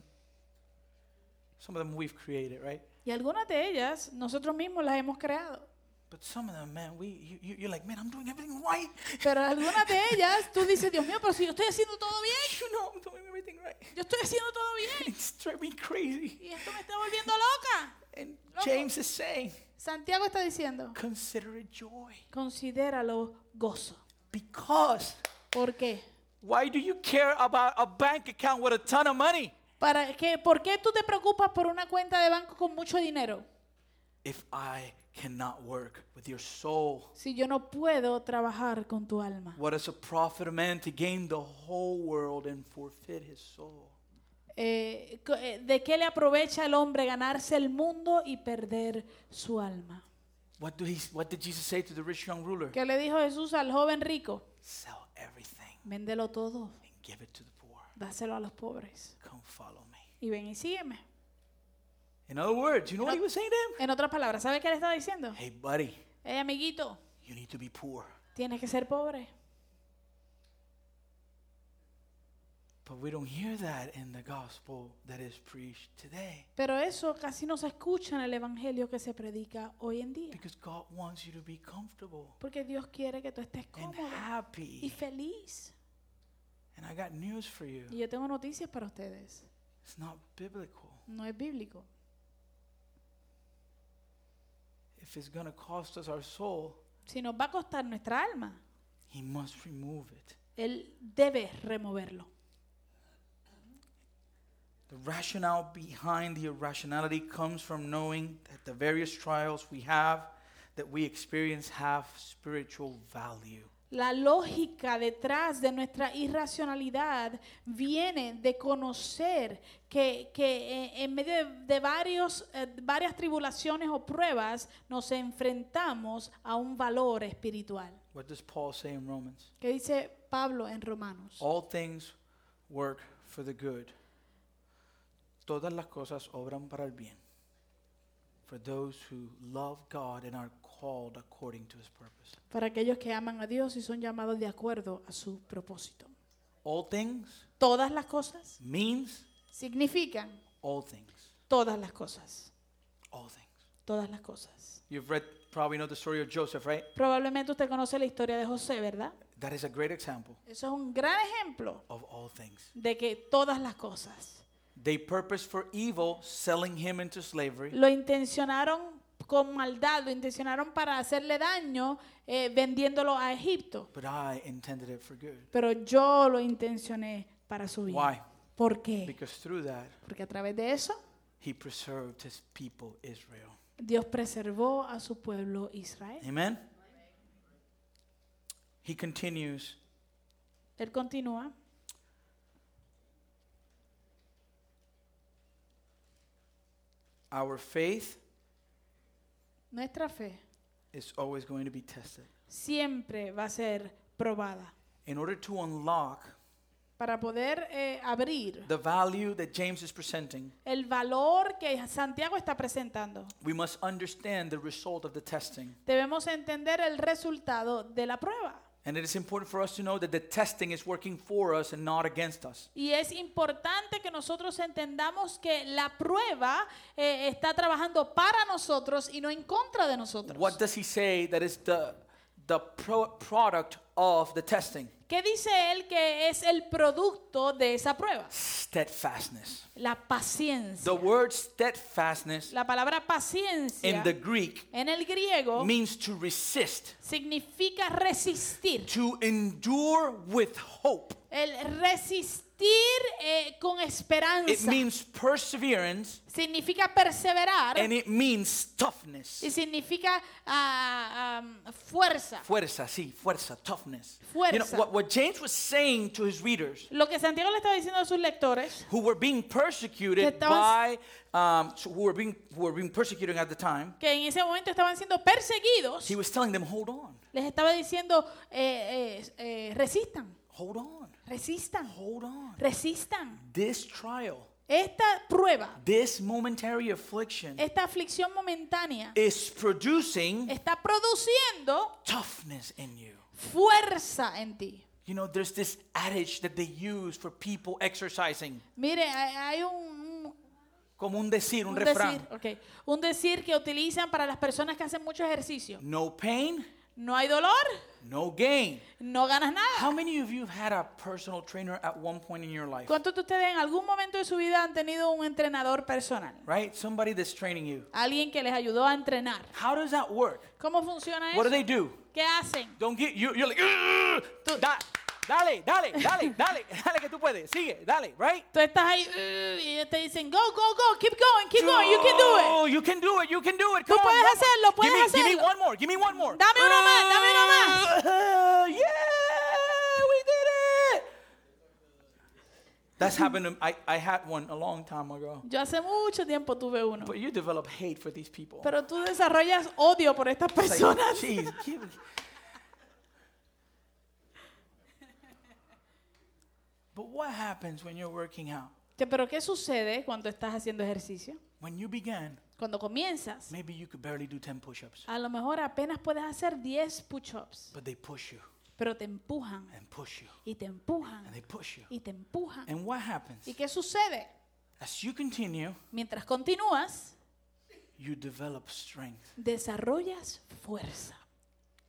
some of them we've created, right? Y algunas de ellas nosotros mismos las hemos creado. But some of them, man, we you, you- you're like, man, I'm doing everything right. Pero algunas de ellas tú dices, Dios mío, pero si yo estoy haciendo todo bien, You know I'm doing everything right. yo estoy haciendo todo bien. It's driving me crazy. Y esto me está volviendo loca. And James is saying, Santiago está diciendo, consider it joy. considéralo gozo. Because ¿Por qué? why do you care about a bank account with a ton of money? ¿Para qué? ¿Por qué tú te preocupas por una cuenta de banco con mucho dinero? If I cannot work with your soul, Si yo no puedo trabajar con tu alma. what does it profit a man to gain the whole world and forfeit his soul? Eh, eh, ¿De qué le aprovecha al hombre ganarse el mundo y perder su alma? What, do he, what did Jesus say to the rich young ruler? ¿Qué le dijo Jesús al joven rico? Sell everything Véndelo todo, and give it to the poor. dáselo a los pobres. Follow me. Y ven y sígueme. In other words, you know what he was saying to him? En otras palabras, ¿sabe qué le estaba diciendo? Hey, buddy, Hey, amiguito, you need to be poor. tienes que ser pobre. But we don't hear that in the gospel that is preached today. Pero eso casi no se escucha en el evangelio que se predica hoy en día. Because God wants you to be comfortable Porque Dios quiere que tú estés and cómodo y happy. feliz. And I got news for you. Y yo tengo noticias para ustedes. It's not biblical. No es bíblico. If it's going to cost us our soul, Si nos va a costar nuestra alma, He must remove it. Él debe removerlo. The rationale behind the irrationality comes from knowing that the various trials we have, that we experience, have spiritual value. La lógica detrás de nuestra irracionalidad viene de conocer que, que, eh, en medio de, de varios, eh, varias tribulaciones o pruebas nos enfrentamos a un valor espiritual. What does Paul say in Romans? ¿Qué dice Pablo en Romanos? All things work for the good. Todas las cosas obran para el bien. For those who love God and are called according to his purpose. Para aquellos que aman a Dios y son llamados de acuerdo a su propósito. All things Todas las cosas means significan all things. todas las cosas. All things. Todas las cosas. You've read, probably know the story of Joseph, right? Probablemente usted conoce la historia de José, ¿verdad? That is a great example Eso es un gran ejemplo of all things. de que todas las cosas. They purposed for evil, selling him into slavery. Lo intencionaron con maldad, lo intencionaron para hacerle daño eh, vendiéndolo a Egipto. But I intended it for good. Pero yo lo intencioné para su bien. Why? ¿Por qué? Because through that, Porque a través de eso he preserved his people, Israel. Dios preservó a su pueblo Israel. Amen? He continues, Él continúa. Our faith Nuestra fe is always going to be tested. siempre va a ser probada. In order to unlock Para poder eh, abrir the value that James is presenting, el valor que Santiago está presentando, we must understand the result of the testing. debemos entender el resultado de la prueba. And it is important for us to know that the testing is working for us and not against us. Y es importante que nosotros entendamos que la prueba eh, está trabajando para nosotros y no en contra de nosotros. What does he say that is the, the pro- product of the testing? ¿Qué dice él que es el producto de esa prueba? Steadfastness. La paciencia. The word steadfastness La palabra paciencia in the Greek en el griego means to resist, significa resistir. to endure with hope. El resistir eh, con It esperanza means perseverance significa perseverar and it means toughness. y significa ah, ah, fuerza. Fuerza, sí, fuerza, toughness. Fuerza. You know, what, what James was saying to his readers Lo que Santiago le estaba diciendo a sus lectores, who were being persecuted by, um, so who were being, who were being persecuted at the time, que en ese momento estaban siendo perseguidos, he was telling them, hold on, les estaba diciendo, eh, eh, eh, resistan, hold on, resistan, hold on. resistan. This trial, Esta prueba, this momentary affliction esta aflicción momentánea, is producing está produciendo toughness in you. fuerza en ti. You know, there's this adage that they use for people exercising, Mire, hay, un, como un decir, un un refrán. decir, ok, un decir que utilizan para las personas que hacen mucho ejercicio. No pain, No hay dolor, no gain. no ganas nada. How many of you have had a personal trainer at one point in your life? ¿Cuántos de ustedes en algún momento de su vida han tenido un entrenador personal? Right? Somebody that's training you. Alguien que les ayudó a entrenar. How does that work? ¿Cómo funciona What do eso? they do? ¿Qué hacen? Don't get you. You're like, dale, dale, dale, dale, dale que tú puedes. Sigue, dale, right? Tú estás ahí "Ugh", y te dicen, go, go, go, keep going, keep going, you can do it. Oh, you can do it. You can do it. Tú Come on, puedes hacerlo, puedes give me, Give me hacerlo. one more. Give me one more. Dame uno más, dame uno más. Uh, yeah, we did it. That's happened. To, I I had one a long time ago. Yo hace mucho tiempo tuve uno. But you develop hate for these people. Pero tú desarrollas odio por estas like, personas. "Jeez, But what happens when you're working out? Pero ¿qué sucede cuando estás haciendo ejercicio? When you began, Cuando comienzas, maybe you could barely do 10 push-ups, a lo mejor apenas puedes hacer 10 push-ups, but they push you pero te empujan and push you y te empujan and they push you. y te empujan. And what happens? ¿Y qué sucede? As you continue, Mientras continúas, you develop strength. desarrollas fuerza.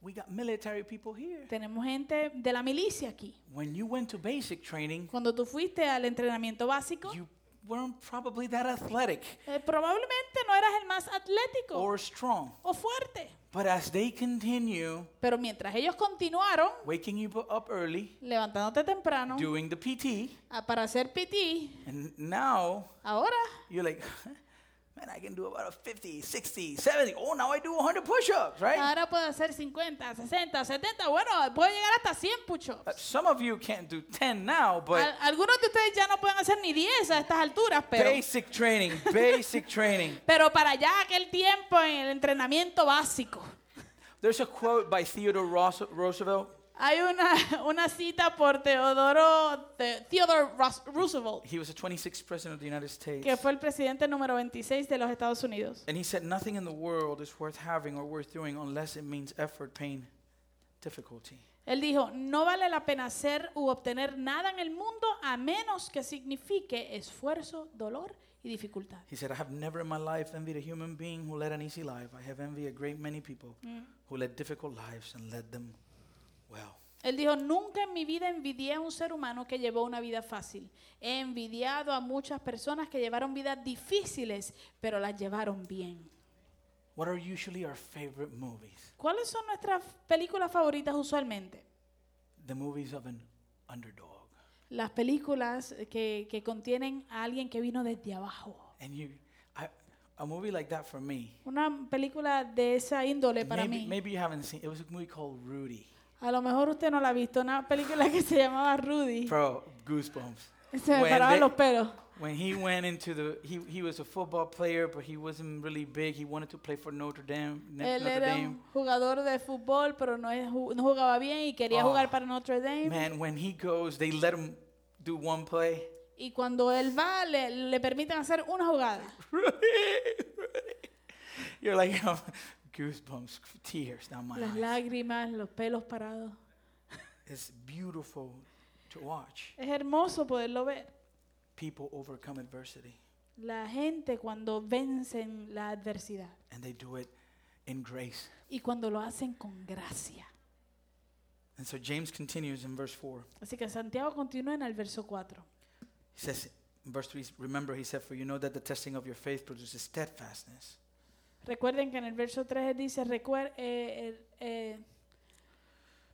We got military people here. Tenemos gente de la milicia aquí. When you went to basic training, Cuando tú fuiste al entrenamiento básico, you weren't probably that athletic eh, probablemente no eras el más atlético or strong. o fuerte. But as they continue Pero mientras ellos continuaron waking you up early, levantándote temprano doing the PT, a- para hacer PT, and now ahora you're like, man, I can do about a 50, 60, 70. Oh, now I do 100 push-ups, right? ahora puedo hacer 50, 60, 70, bueno, puedo llegar hasta 100 Uh, push-ups. Some of you can't do 10 now, but Al- algunos de ustedes ya no pueden hacer ni 10 a estas alturas, pero, basic training, basic training. pero para allá aquel tiempo en el entrenamiento básico. There's a quote by Theodore Roos- Roosevelt. Hay una, una cita por Teodoro, Te- Theodore Roos- Roosevelt, He was the 26th president of the United States. que fue el presidente número 26 de los Estados Unidos. And he said, Nothing in the world is worth having or worth doing unless it means effort, pain, difficulty. Él dijo, no vale la pena hacer u obtener nada en el mundo a menos que signifique esfuerzo, dolor y dificultad. He said, I have never in my life envied a human being who led an easy life. I have envied a great many people who led difficult lives and led them well. Él dijo, nunca en mi vida envidié a un ser humano que llevó una vida fácil. He envidiado a muchas personas que llevaron vidas difíciles, pero las llevaron bien. What are usually our favorite movies? ¿Cuáles son nuestras películas favoritas usualmente? The movies of an underdog. Las películas que, que contienen a alguien que vino desde abajo. And you, I, a movie like that for me, Una película de esa índole para maybe, mí. maybe you haven't seen, it was a movie called Rudy. A lo mejor usted no la ha visto, una película que se llamaba Rudy. Bro, goosebumps. Se me paraban los pelos. When he went into the, he, he was a football player, but he wasn't really big. He wanted to play for Notre Dame. Él Notre era Dame. un jugador de fútbol, pero no, no jugaba bien y quería Oh, jugar para Notre Dame. Man, when he goes, they let him do one play. Y cuando él va, le, le permiten hacer una jugada. You're like, goosebumps, tears down my Las eyes. lágrimas, los pelos parados. It's beautiful to watch Es hermoso poderlo ver. people overcome adversity, La gente cuando vencen la adversidad and they do it in grace. y cuando lo hacen con gracia. And so James continues in verse 4. Así que Santiago continúa en el verso 4. He says, in verse 3, remember, he said, For you know that the testing of your faith produces steadfastness. Recuerden que en el verso 3 dice, recuer- eh, eh,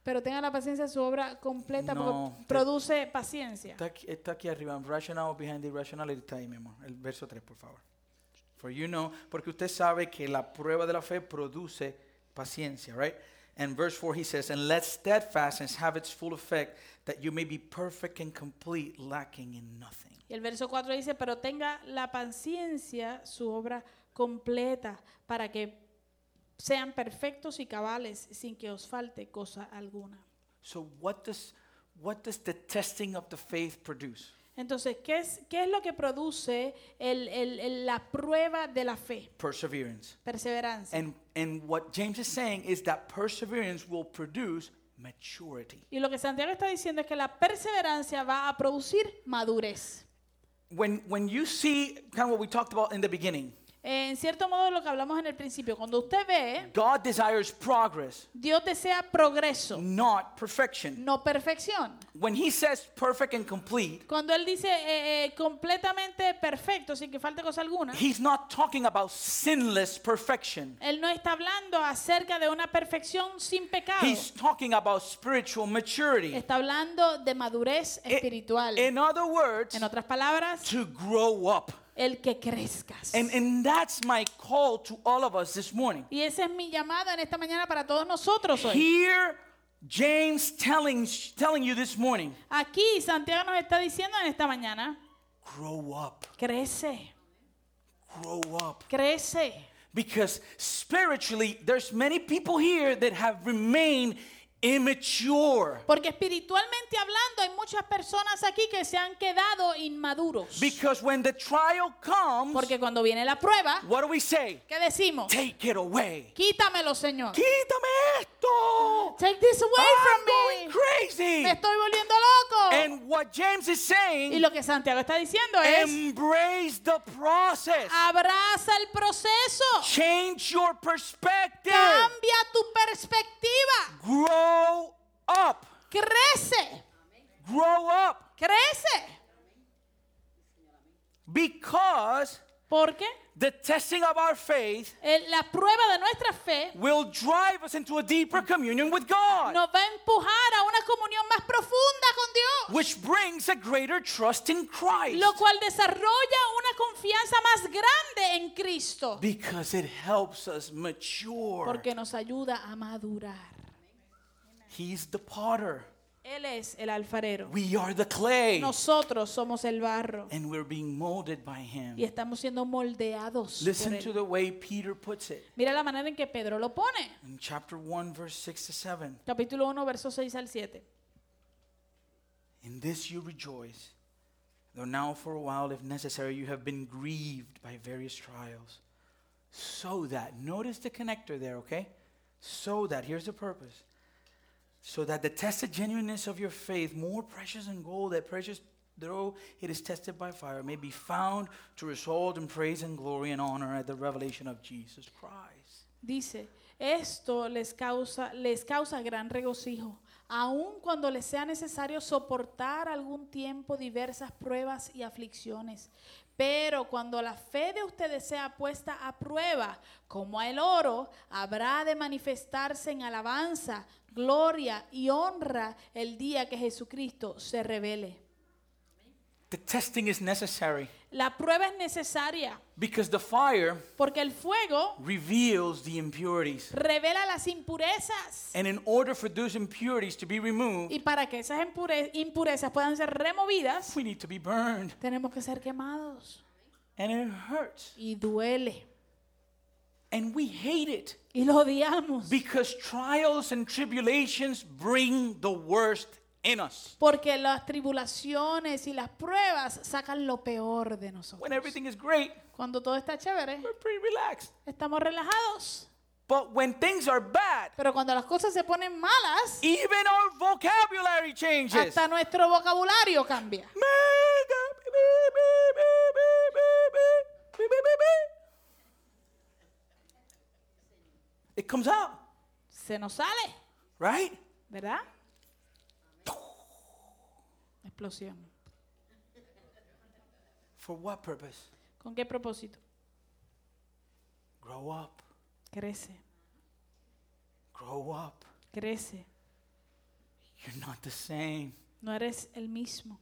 pero tenga la paciencia su obra completa No, porque produce paciencia. Está aquí, está aquí arriba. Rational behind the irrationality. Está ahí, mi amor. El verso 3, por favor. For you know, porque usted sabe que la prueba de la fe produce paciencia, right? And verse 4 he says, And let steadfastness have its full effect, that you may be perfect and complete, lacking in nothing. Y el verso 4 dice, pero tenga la paciencia su obra completa para que sean perfectos y cabales sin que os falte cosa alguna. So what does what does the testing of the faith produce? Entonces, ¿qué es, qué es lo que produce el- el- el- la prueba de la fe? Perseverance. Perseverancia. And and what James is saying is that perseverance will produce maturity. y lo que Santiago está diciendo es que la perseverancia va a producir madurez. When when you see kind of what we talked about in the beginning, en cierto modo lo que hablamos en el principio, cuando usted ve, God desires progress, Dios desea progreso, not perfection. no perfección. When He says perfect and complete, Cuando Él dice eh, eh, completamente perfecto, sin que falte cosa alguna, He's not talking about sinless perfection. Él no está hablando acerca de una perfección sin pecado. He's talking about spiritual maturity. Está hablando de madurez espiritual. In other words, En otras palabras, to grow up. El que crezcas. And, and that's my call to all of us this morning. Y esa es mi llamada en esta mañana para todos nosotros hoy. Here, James telling, telling you this morning, Aquí Santiago nos está diciendo en esta mañana, grow up, crece, grow up. crece. Because spiritually, there's many people here that have remained immature. Porque espiritualmente hablando hay muchas personas aquí que se han quedado inmaduros. Because when the trial comes, Porque cuando viene la prueba, what do we say? ¿qué decimos? Take it away. Quítamelo, Señor. Quítame esto. Take this away I'm from going me. crazy. Me estoy volviendo loco. And what James is Y saying, lo que Santiago está diciendo es, embrace the process. abraza el proceso. Change your perspective. Cambia tu perspectiva. Grow up. Crece. Grow up. Crece. Because Porque the testing of our faith eh, la prueba de nuestra fe will drive us into a deeper communion with God, nos va a empujar a una comunión más profunda con Dios. which brings a greater trust in Christ. Lo cual desarrolla una confianza más grande en Cristo. Because it helps us mature. Porque nos ayuda a madurar. He's the potter. Él es el alfarero. We are the clay. Nosotros somos el barro. And we're being molded by him. Y estamos siendo moldeados. por Listen él. to the way Peter puts it Mira la manera en que Pedro lo pone. in chapter 1, verse 6 to 7. Capítulo 1, versos 6 al 7. In this you rejoice, though now for a while, if necessary, you have been grieved by various trials. So that, notice the connector there, okay? So that, here's the purpose. So that the tested genuineness of your faith, more precious than gold, that precious though it is tested by fire, may be found to result in praise and glory and honor at the revelation of Jesus Christ. Dice, esto les causa, les causa gran regocijo, aun cuando les sea necesario soportar algún tiempo diversas pruebas y aflicciones. Pero cuando la fe de ustedes sea puesta a prueba, como el oro, habrá de manifestarse en alabanza, gloria y honra el día que Jesucristo se revele. The testing is necessary La prueba es necesaria because the fire porque el fuego reveals the impurities. revela las impurezas. And in order for those impurities to be removed, Y para que esas impure- impurezas puedan ser removidas, we need to be burned. tenemos que ser quemados. And it hurts. Y duele. And we hate it Y lo odiamos. because trials and tribulations bring the worst in us. Porque las tribulaciones y las pruebas sacan lo peor de When nosotros. everything is great, Cuando todo está chévere, we're pretty relaxed. estamos relajados. But when things are bad, Pero cuando las cosas se ponen malas, even our vocabulary changes. hasta nuestro vocabulario cambia. It comes out, Se nos sale, right? ¿verdad? Explosión. For what purpose? ¿Con qué propósito? Grow up, Crece, grow up. crece. You're not the same. No eres el mismo.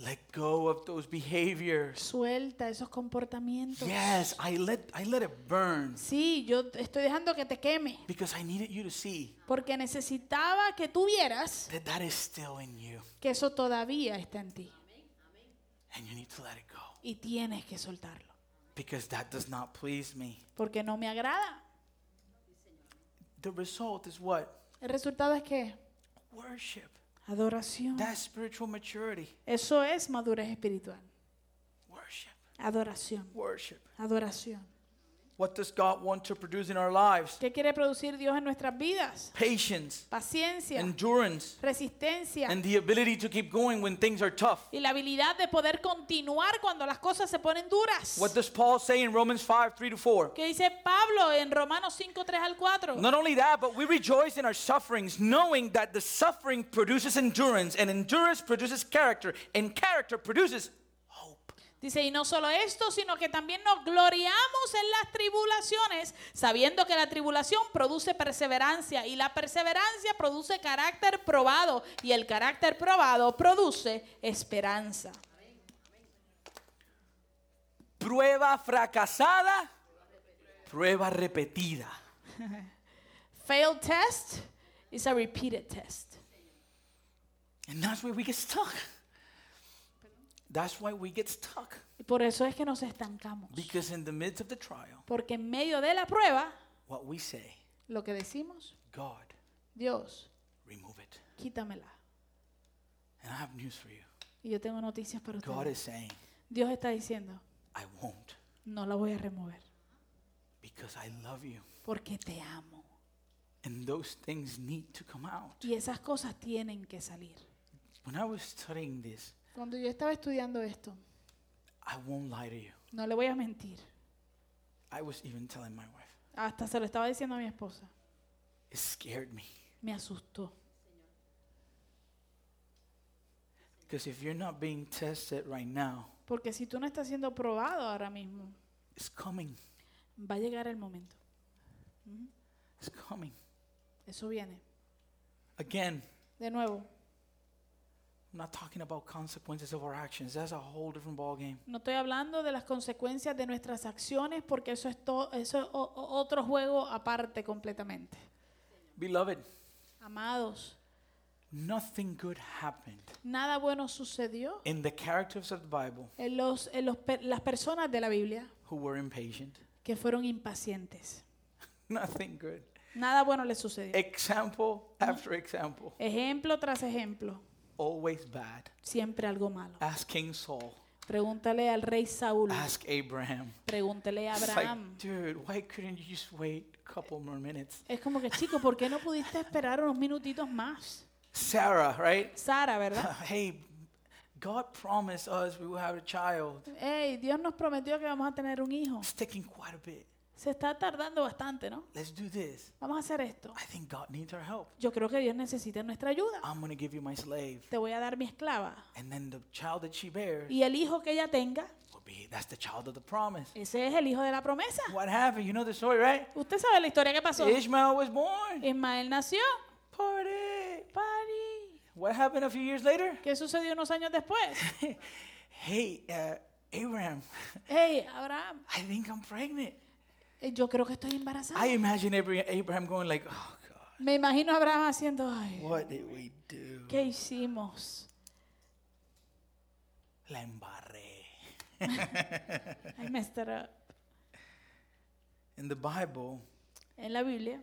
Let go of those behaviors. Suelta esos comportamientos. Yes, I let I let it burn Sí, yo estoy dejando que te queme. because I needed you to see Porque necesitaba que tú vieras that that is still in you que eso todavía está en ti. and you need to let it go Y tienes que soltarlo. because that does not please me. Porque no me agrada. The result is what? El resultado es que Worship. Adoración. That's spiritual maturity. Eso es madurez espiritual. Worship. Adoración. Worship. Adoración. What does God want to produce in our lives? ¿Qué quiere producir Dios en nuestras vidas? Patience, Paciencia, endurance, resistencia and the ability to keep going when things are tough. y la habilidad de poder continuar cuando las cosas se ponen duras. What does Paul say in Romans 5 3 to 4? ¿Qué dice Pablo en Romanos 5, 3 al 4? Not only that, but we rejoice in our sufferings, knowing that the suffering produces endurance, and endurance produces character, and character produces. Dice, y no solo esto, sino que también nos gloriamos en las tribulaciones, sabiendo que la tribulación produce perseverancia y la perseverancia produce carácter probado y el carácter probado produce esperanza. Prueba fracasada, prueba repetida. Failed test is a repeated test. And that's where we get stuck. That's why we get stuck. Por eso es que nos estancamos. Because in the midst of the trial, Porque en medio de la prueba, what we say, lo que decimos, God, Dios, remove it. quítamela. And I have news for you. Y yo tengo noticias para God ustedes. is saying, Dios está diciendo, I won't no la voy a remover because I love you. porque te amo. And those things need to come out. Y esas cosas tienen que salir. When I was studying this, Cuando yo estaba estudiando esto, I won't lie to you. no le voy a mentir, I was even telling my wife, hasta se lo estaba diciendo a mi esposa, it scared me. me asustó. Because if you're not being tested right now, Porque si tú no estás siendo probado ahora mismo, it's coming. va a llegar el momento. It's coming. Eso viene. Again, De nuevo, not talking about consequences of our actions. That's a whole different ballgame. no estoy hablando de las consecuencias de nuestras acciones porque eso es, to- eso es otro juego aparte completamente. Beloved, Amados, nothing good happened nada bueno sucedió in the characters of the Bible en, los, en los las personas de la Biblia who were impatient. que fueron impacientes. Nothing good. Nada bueno les sucedió. Example after example. Ejemplo tras ejemplo, Always bad. siempre algo malo. Ask King Saul. Pregúntale al rey Saúl, Ask Abraham. pregúntale a Abraham. like, dude, why couldn't you just wait a couple more minutes? Es como que, chico, ¿por qué no pudiste esperar unos minutitos más? Sarah, right? Sara, ¿verdad? hey, God promised us we will have a child. Hey, Dios nos prometió que vamos a tener un hijo. It's taking quite a bit. Se está tardando bastante, ¿no? Let's do this. Vamos a hacer esto. I think God needs our help. Yo creo que Dios necesita nuestra ayuda. I'm to give you my slave. Te voy a dar mi esclava. And then the child that she bears Y el hijo que ella tenga, will be, that's the child of the promise. ese es el hijo de la promesa. What happened? You know the story, right? Usted sabe la historia que pasó. Ishmael was born. Ismael nació. Party. Party. What happened a few years later? ¿Qué sucedió unos años después? hey, uh, Abraham, Hey, Abraham, I think I'm pregnant. Eh, yo creo que estoy embarazada. I imagine Abra- Abraham going like, oh God, Me imagino a Abraham haciendo, ay, what did we do? ¿qué hicimos? La embarré. I messed it up. In the Bible, En la Biblia,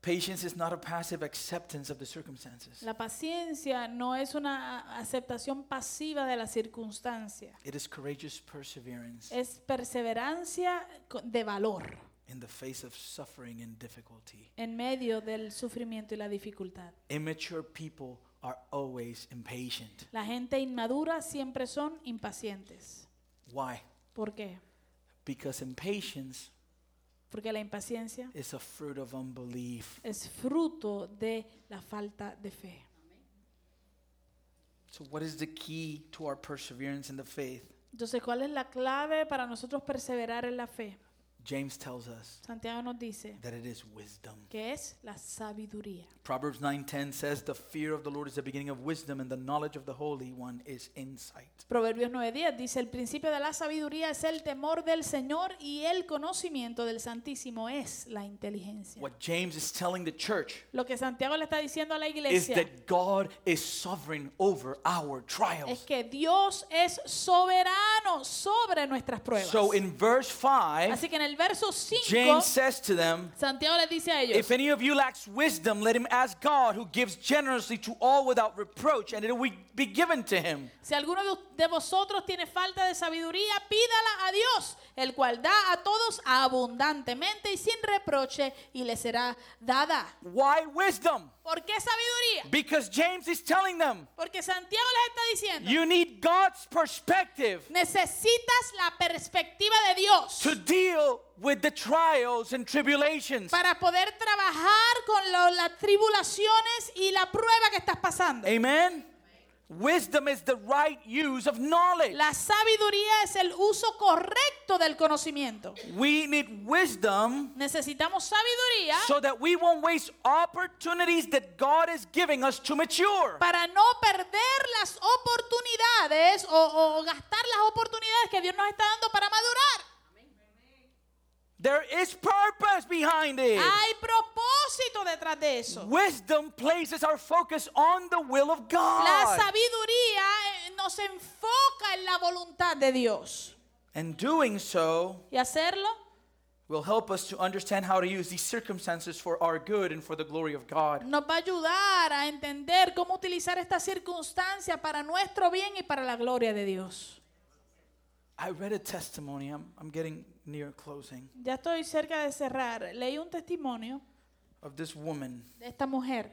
patience is not a passive acceptance of the circumstances. la paciencia no es una aceptación pasiva de la circunstancia. It is courageous perseverance Es perseverancia de valor in the face of suffering and difficulty. en medio del sufrimiento y la dificultad. Immature people are always impatient. La gente inmadura siempre son impacientes. Why? ¿Por qué? Because impatience Porque la impaciencia is a fruit of unbelief. es fruto de la falta de fe. So, what is the key to our perseverance in the faith? Entonces, ¿cuál es la clave para nosotros perseverar en la fe? James tells us Santiago nos dice that it is wisdom. que es la sabiduría. Proverbs 9:10 says the fear of the Lord is the beginning of wisdom and the knowledge of the Holy One is insight. Proverbios 9:10 dice, el principio de la sabiduría es el temor del Señor y el conocimiento del Santísimo es la inteligencia. What James is telling the church Lo que Santiago le está diciendo a la is iglesia that God is sovereign over our es trials. que Dios es soberano sobre nuestras pruebas. So in verse 5, Así que en el el verso 5, James says to them, Santiago les dice a ellos, If any of you lacks wisdom, let him ask God, who gives generously to all without reproach, and it will be given to him. si alguno de- de vosotros tiene falta de sabiduría, pídala a Dios, el cual da a todos abundantemente y sin reproche, y le será dada. Why wisdom? ¿Por qué sabiduría? Because James is telling them, Porque Santiago les está diciendo, you need God's perspective necesitas la perspectiva de Dios to deal with the trials and tribulations. para poder trabajar con lo- las tribulaciones y la prueba que estás pasando. Amen? Wisdom is the right use of knowledge. La sabiduría es el uso correcto del conocimiento. We need wisdom Necesitamos sabiduría so that we won't waste opportunities that God is giving us to mature. para no perder las oportunidades o, o gastar las oportunidades que Dios nos está dando para madurar. There is purpose behind it. Hay propósito detrás de eso. Wisdom places our focus on the will of God. La sabiduría eh, nos enfoca en la voluntad de Dios. And doing so Y hacerlo will help us to understand how to use these circumstances for our good and for the glory of God. nos va a ayudar a entender cómo utilizar esta circunstancia para nuestro bien y para la gloria de Dios. I read a testimony. I'm, I'm getting near closing Ya estoy cerca de cerrar. Leí un testimonio of this woman. de esta mujer.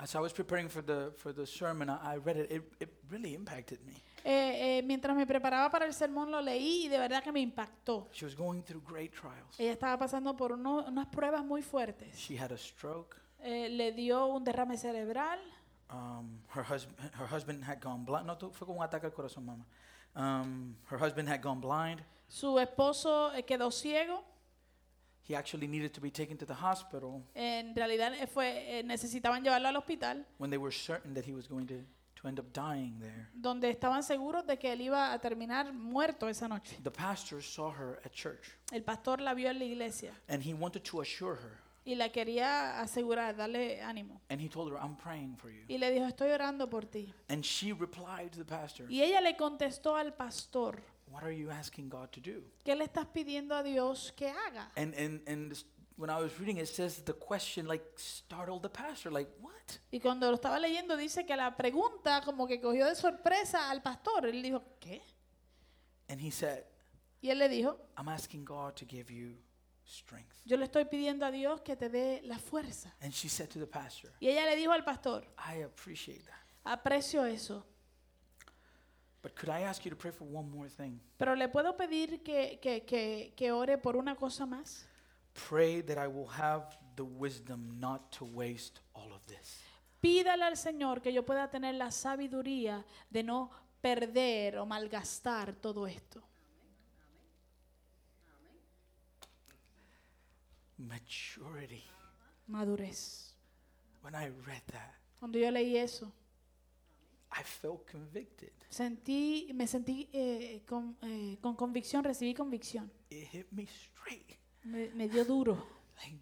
As I was preparing for the for the sermon, I, I read it. It, it really impacted me. Eh, eh, mientras me preparaba para el sermón lo leí y de verdad que me impactó. She was going through great trials. Ella estaba pasando por uno- unas pruebas muy fuertes. She had a stroke. Eh, le dio un derrame cerebral. Um, her husband her husband had gone blind. No, tu- fue con un ataque al corazón, mamá. Um, her husband had gone blind. Su esposo eh, quedó ciego. He actually needed to be taken to the hospital En realidad eh, fue, eh, necesitaban llevarlo al hospital, when they were certain that he was going to, to end up dying there. donde estaban seguros de que él iba a terminar muerto esa noche. The pastor saw her at church El pastor la vio en la iglesia and he wanted to assure her. Y la quería asegurar, darle ánimo. And he told her, I'm praying for you. Y le dijo, estoy orando por ti. And she replied to the pastor, Y ella le contestó al pastor, What are you asking God to do? ¿qué le estás pidiendo a Dios que haga? And, and, and this, when I was reading, it says the question like startled the pastor, like, What? Y cuando lo estaba leyendo dice que la pregunta como que cogió de sorpresa al pastor. Él dijo, ¿qué? And he said, Y él le dijo, I'm asking God to give you strength. yo le estoy pidiendo a Dios que te dé la fuerza. And she said to the pastor, Y ella le dijo al pastor, I appreciate that. aprecio eso, But could I ask you to pray for one more thing? pero le puedo pedir que, que, que, que ore por una cosa más. Pray that I will have the wisdom not to waste all of this. Pídale al Señor que yo pueda tener la sabiduría de no perder o malgastar todo esto. Maturity. Madurez. When I read that, Cuando yo leí eso, I felt convicted. sentí, me sentí eh, con, eh, con convicción, recibí convicción. It hit me straight. Me, me dio duro. Like,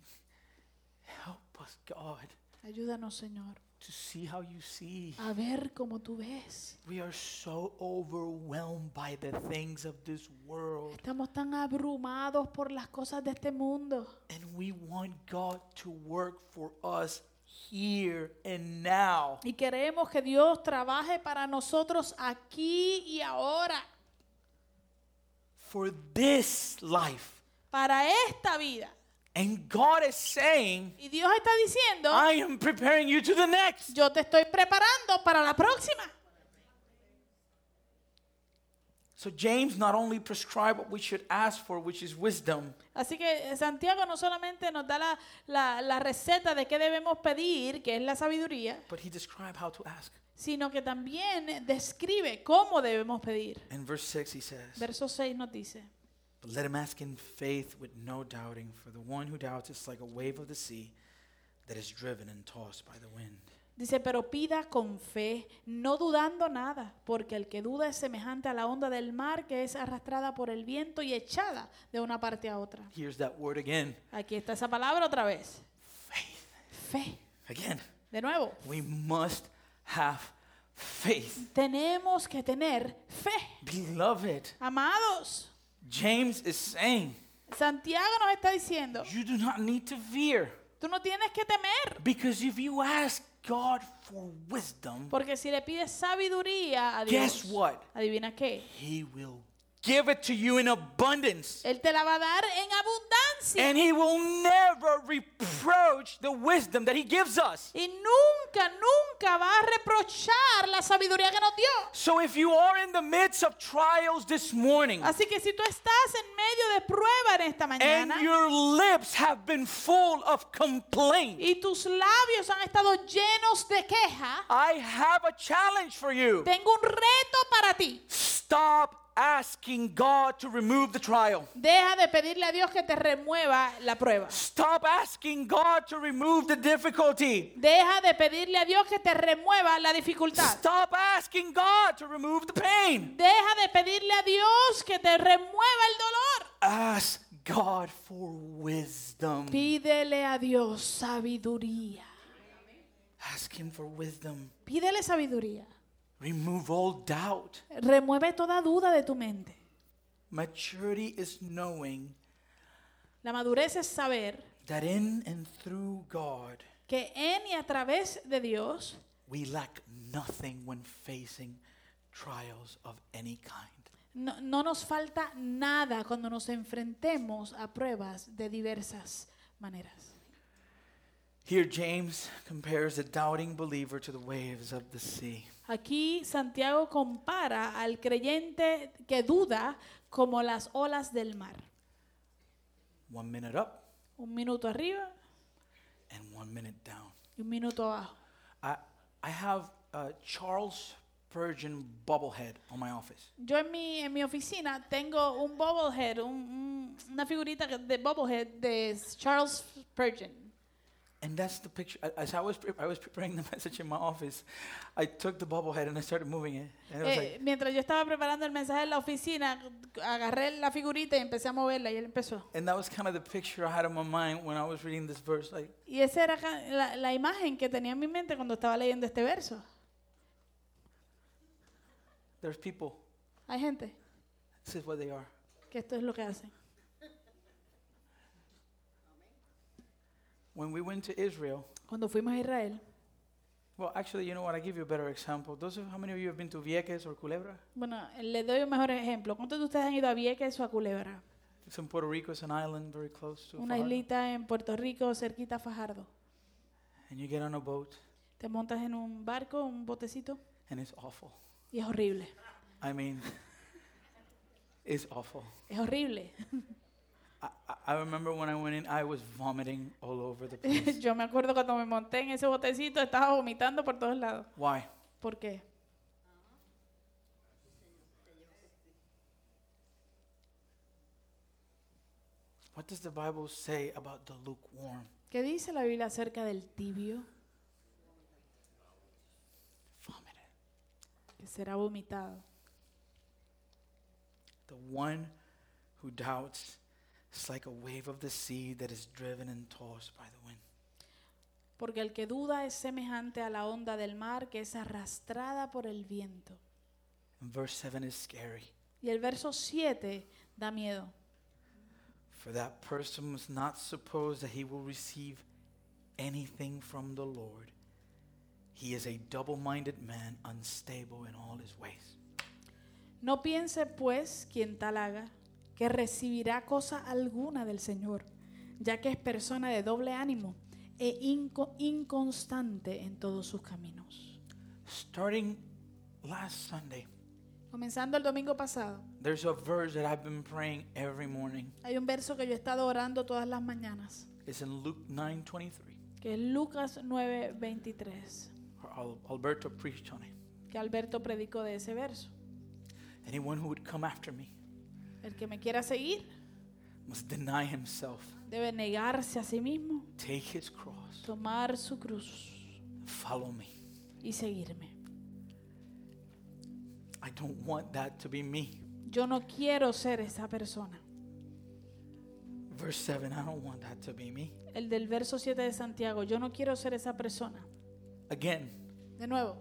help us, God, Ayúdanos, Señor, to see how you see. a ver como tú ves. We are so overwhelmed by the things of this world. Estamos tan abrumados por las cosas de este mundo. And we want God to work for us here and now. Y queremos que Dios trabaje para nosotros aquí y ahora. For this life. Para esta vida. And God is saying, Y Dios está diciendo, I am preparing you to the next. yo te estoy preparando para la próxima. So James not only prescribed what we should ask for, which is wisdom, Así que Santiago no solamente nos da la, la- la receta de qué debemos pedir, que es la sabiduría, but he described how to ask. sino que también describe cómo debemos pedir. In verse 6 he says, Verso 6 nos dice, But let him ask in faith with no doubting, for the one who doubts is like a wave of the sea that is driven and tossed by the wind. dice, pero pida con fe, no dudando nada, porque el que duda es semejante a la onda del mar que es arrastrada por el viento y echada de una parte a otra. Here's that word again Aquí está esa palabra otra vez. faith. Fe. Again, De nuevo, we must have faith. tenemos que tener fe. Beloved, Amados, James is saying, Santiago nos está diciendo, you do not need to fear. tú no tienes que temer, Because if you ask God for wisdom, porque si le pides sabiduría a guess what? adivina qué, He will give it to you in abundance. Él te la va a dar en abundancia. And He will never reproach the wisdom that He gives us. Y nunca, nunca va a reprochar la sabiduría que nos dio. So if you are in the midst of trials this morning Así que si tú estás en medio de prueba en esta mañana and your lips have been full of complaint, y tus labios han estado llenos de queja, I have a challenge for you. tengo un reto para ti. Stop asking God to remove the trial. Deja de pedirle a Dios que te remueva la prueba. Stop asking God to remove the difficulty. Deja de pedirle a Dios que te remueva la dificultad. Stop asking God to remove the pain. Deja de pedirle a Dios que te remueva el dolor. Ask God for wisdom. Pídele a Dios sabiduría. Ask Him for wisdom. Pídele sabiduría. Remove all doubt. Remueve toda duda de tu mente. Maturity is knowing La madurez es saber that in and through God, que en y a través de Dios we lack nothing when facing trials of any kind. no, no nos falta nada cuando nos enfrentemos a pruebas de diversas maneras. Here, James compares the doubting believer to the waves of the sea. Aquí Santiago compara al creyente que duda como las olas del mar. One minute up Un minuto arriba and one minute down. y un minuto abajo. I, I have a Charles Spurgeon bobblehead on my office. Yo en mi, en mi oficina tengo un bobblehead, un- un- una figurita de bobblehead de Charles Spurgeon. And that's the picture. As I was, I was preparing the message in my office, I took the bobblehead and I started moving it. And it was Eh, like, mientras yo estaba preparando el mensaje en la oficina, agarré la figurita y empecé a moverla y él empezó. and that was kind of the picture I had in my mind when I was reading this verse. Like, Y esa era ca- la, la imagen que tenía en mi mente cuando estaba leyendo este verso. there's people. Hay gente This is what they are. que esto es lo que hacen. When we went to Israel, Cuando fuimos a Israel, well, actually, you know what? I give you a better example. Those of how many of you have been to Vieques or Culebra? bueno, le doy un mejor ejemplo. ¿Cuántos de ustedes han ido a Vieques o a Culebra? It's in Puerto Rico. It's an island very close to. Una Fajardo. islita en Puerto Rico, cerquita a Fajardo. And you get on a boat, Te montas en un barco, un botecito, and it's awful. y es horrible. I mean, it's awful. Es horrible. I, remember when I went in, I was vomiting all over the place. Yo me acuerdo cuando me monté en ese botecito, estaba vomitando por todos lados. Why? ¿Por qué? What does the Bible say about the lukewarm? ¿Qué dice la Biblia acerca del tibio Vomited. que será vomitado? The one who doubts is like a wave of the sea that is driven and tossed by the wind. Porque el que duda es semejante a la onda del mar que es arrastrada por el viento. And verse 7 is scary. Y el verso 7 da miedo. For that person must not suppose that he will receive anything from the Lord. He is a double minded man, unstable in all his ways. No piense pues quien tal haga que recibirá cosa alguna del Señor, ya que es persona de doble ánimo e inco- inconstante en todos sus caminos. Starting last Sunday, Comenzando el domingo pasado, there's a verse that I've been praying every morning. hay un verso que yo he estado orando todas las mañanas, It's in Luke 9:23. que es Lucas 9:23, Al- Alberto preached on it. que Alberto predicó de ese verso. Anyone who would come after me El que me quiera seguir must deny himself, debe negarse a sí mismo, take his cross, tomar su cruz follow me. y seguirme. I don't want that to be me. Yo no quiero ser esa persona. Verse 7, I don't want that to be me. El del verso 7 de Santiago, yo no quiero ser esa persona. Again, De nuevo,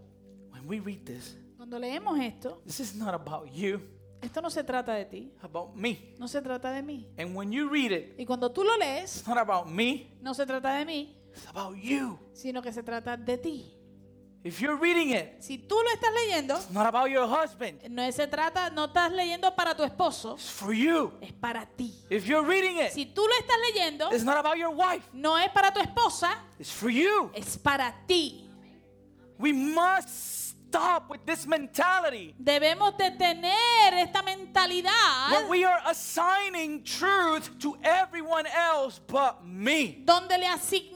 when we read this, cuando leemos esto, this is not about you. Esto no se trata de ti, about me. no se trata de mí. And when you read it, Y cuando tú lo lees, it's not about me, no se trata de mí, it's about you. sino que se trata de ti. If you're reading it, Si tú lo estás leyendo, it's not about your husband, no se trata, no estás leyendo para tu esposo, it's for you. es para ti. If you're reading it, Si tú lo estás leyendo, it's not about your wife, no es para tu esposa, it's for you. es para ti. We must stop with this mentality Debemos de tener esta mentalidad where we are assigning truth to everyone else but me. donde le asignamos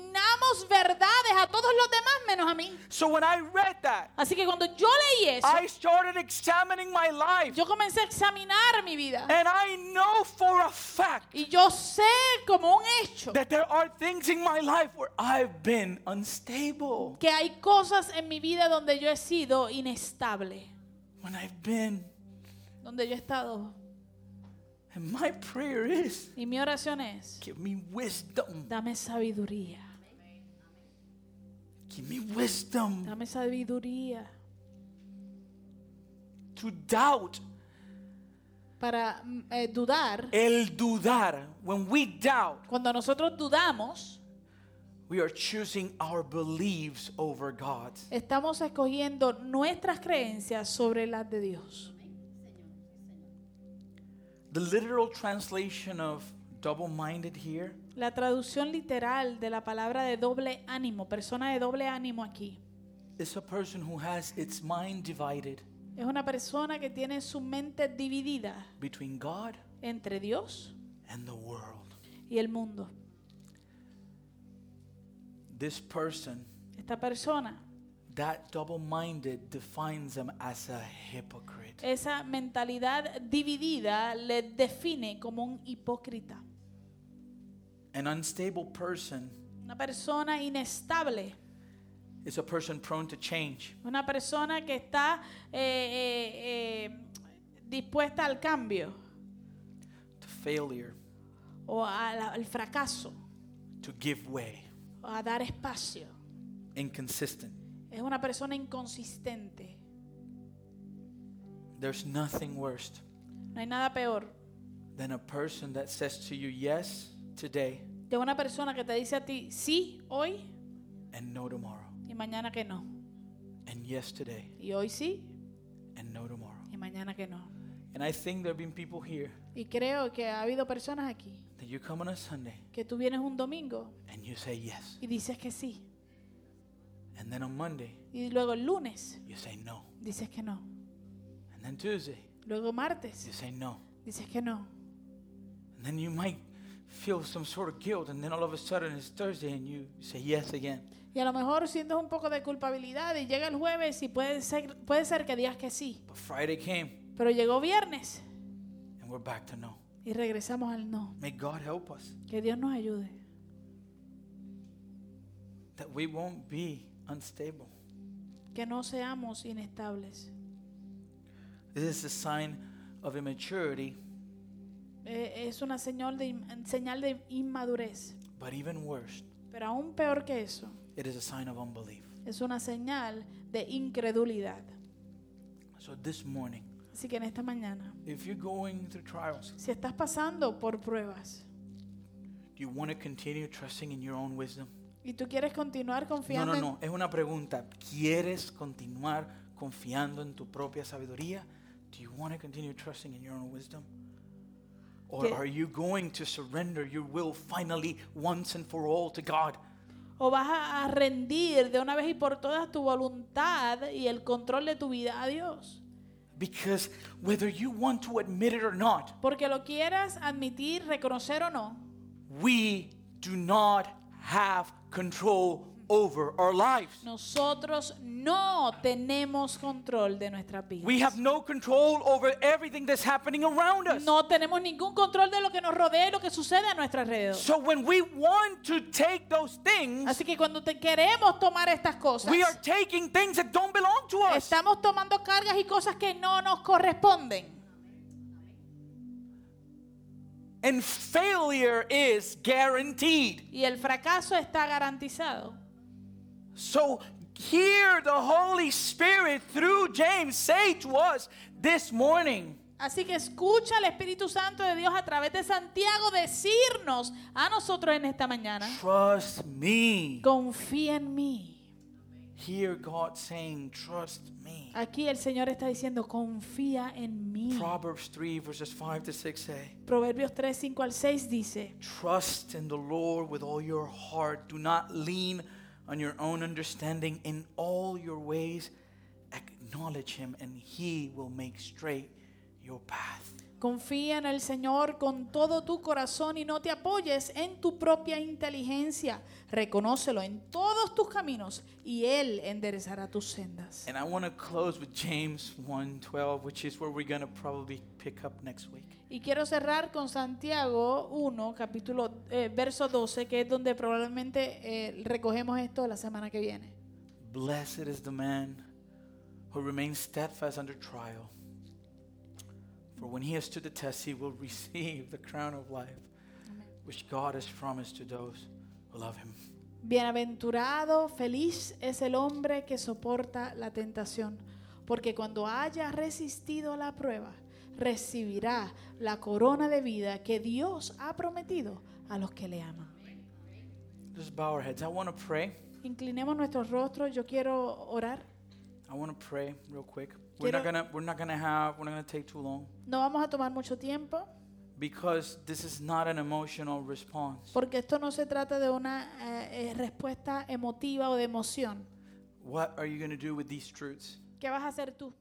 verdades a todos los demás menos a mí. So when I read that, Así que cuando yo leí eso, I started examining my life. yo comencé a examinar mi vida. And I know for a fact Y yo sé como un hecho that there are things in my life where I've been unstable. que hay cosas en mi vida donde yo he sido inestable, When I've been, donde yo he estado. and my prayer is Y mi oración es, give me wisdom. dame sabiduría, Give me wisdom dame sabiduría to doubt. para mm, eh, dudar. El dudar. When we doubt, Cuando nosotros dudamos, we are choosing our beliefs over God's. estamos escogiendo nuestras creencias sobre las de Dios. The literal translation of double minded here La traducción literal de la palabra de doble ánimo, persona de doble ánimo aquí, is a person who has its mind divided es una persona que tiene su mente dividida between God entre Dios and the world. y el mundo. This person, Esta persona, that double minded, defines them as a hypocrite. esa mentalidad dividida le define como un hipócrita. An unstable person Una persona inestable, is a person prone to change. una persona que está eh, eh, eh, dispuesta al cambio to failure, o al, al fracaso, to give way, o a dar espacio. inconsistent. Es una persona inconsistente. There's nothing worse No hay nada peor than a person that says to you yes today de una persona que te dice a ti sí hoy and no tomorrow, y mañana que no. and yes today Y hoy sí and no tomorrow. y mañana que no. And I think there have been people here Y creo que ha habido personas aquí that you come on a Sunday que tú vienes un domingo and you say yes, y dices que sí. and then on Monday Y luego el lunes you say no, dices que no. and then Tuesday Luego you martes say no, dices que no. and then you might feel some sort of guilt, and then all of a sudden it's Thursday and you say yes again. Y a lo mejor sientes un poco de culpabilidad y llega el jueves y puede ser, puede ser que digas que sí. But Friday came Pero llegó viernes and we're back to no. y regresamos al no. May God help us Que Dios nos ayude. that we won't be unstable. Que no seamos inestables. This is a sign of immaturity, Eh, es una señal de, señal de inmadurez. but even worse, Pero aún peor que eso, it is a sign of unbelief. es una señal de incredulidad. So this morning, Así que en esta mañana, if you're going through trials, si estás pasando por pruebas do you want to continue trusting in your own wisdom? y tú quieres continuar No, confiando no, en- no, es una pregunta. ¿Quieres continuar confiando en tu propia sabiduría? Do you want to continue trusting in your own wisdom? Or are you going to surrender your will finally once and for all to God? o vas a rendir de una vez y por todas tu voluntad y el control de tu vida a Dios. Because whether you want to admit it or not, Porque lo quieras admitir, reconocer o no, we do not have control over our lives. nosotros no tenemos control de nuestras vidas. We have no control over everything that's happening around us. No tenemos ningún control de lo que nos rodea y lo que sucede a nuestro alrededor. So when we want to take those things, Así que cuando te queremos tomar estas cosas, we are taking things that don't belong to us. estamos tomando cargas y cosas que no nos corresponden. And failure is guaranteed. Y el fracaso está garantizado. So hear the Holy Spirit through James say to us this morning Así que escucha al Espíritu Santo de Dios a través de Santiago decirnos a nosotros en esta mañana, Trust me. confía en mí. Hear God saying, Trust me. Aquí el Señor está diciendo, confía en mí. Proverbs 3, verses 5 to 6 say, Proverbios 3, 5 al 6 dice, Trust in the Lord with all your heart. Do not lean on your own understanding. In all your ways, acknowledge Him, and He will make straight your path. confía en el Señor con todo tu corazón y no te apoyes en tu propia inteligencia. Reconócelo en todos tus caminos y Él enderezará tus sendas. And I want to close with James 1:12, which is where we're going to probably pick up next week. Y quiero cerrar con Santiago 1, capítulo, eh, verso 12, que es donde probablemente eh, recogemos esto la semana que viene. Blessed is the man who remains steadfast under trial. For when he has stood the test, he will receive the crown of life, which God has promised to those who love him. Bienaventurado, feliz es el hombre que soporta la tentación, porque cuando haya resistido la prueba, recibirá la corona de vida que Dios ha prometido a los que le aman. Just bow our heads. I want to pray. Inclinemos nuestros rostros, yo quiero orar. I want to pray real quick. We're not gonna we're not gonna have we're not gonna take too long No vamos a tomar mucho tiempo, because this is not an emotional response. porque esto no se trata de una eh, eh, respuesta emotiva o de emoción. What are you gonna do with these truths? ¿Qué vas a hacer tú?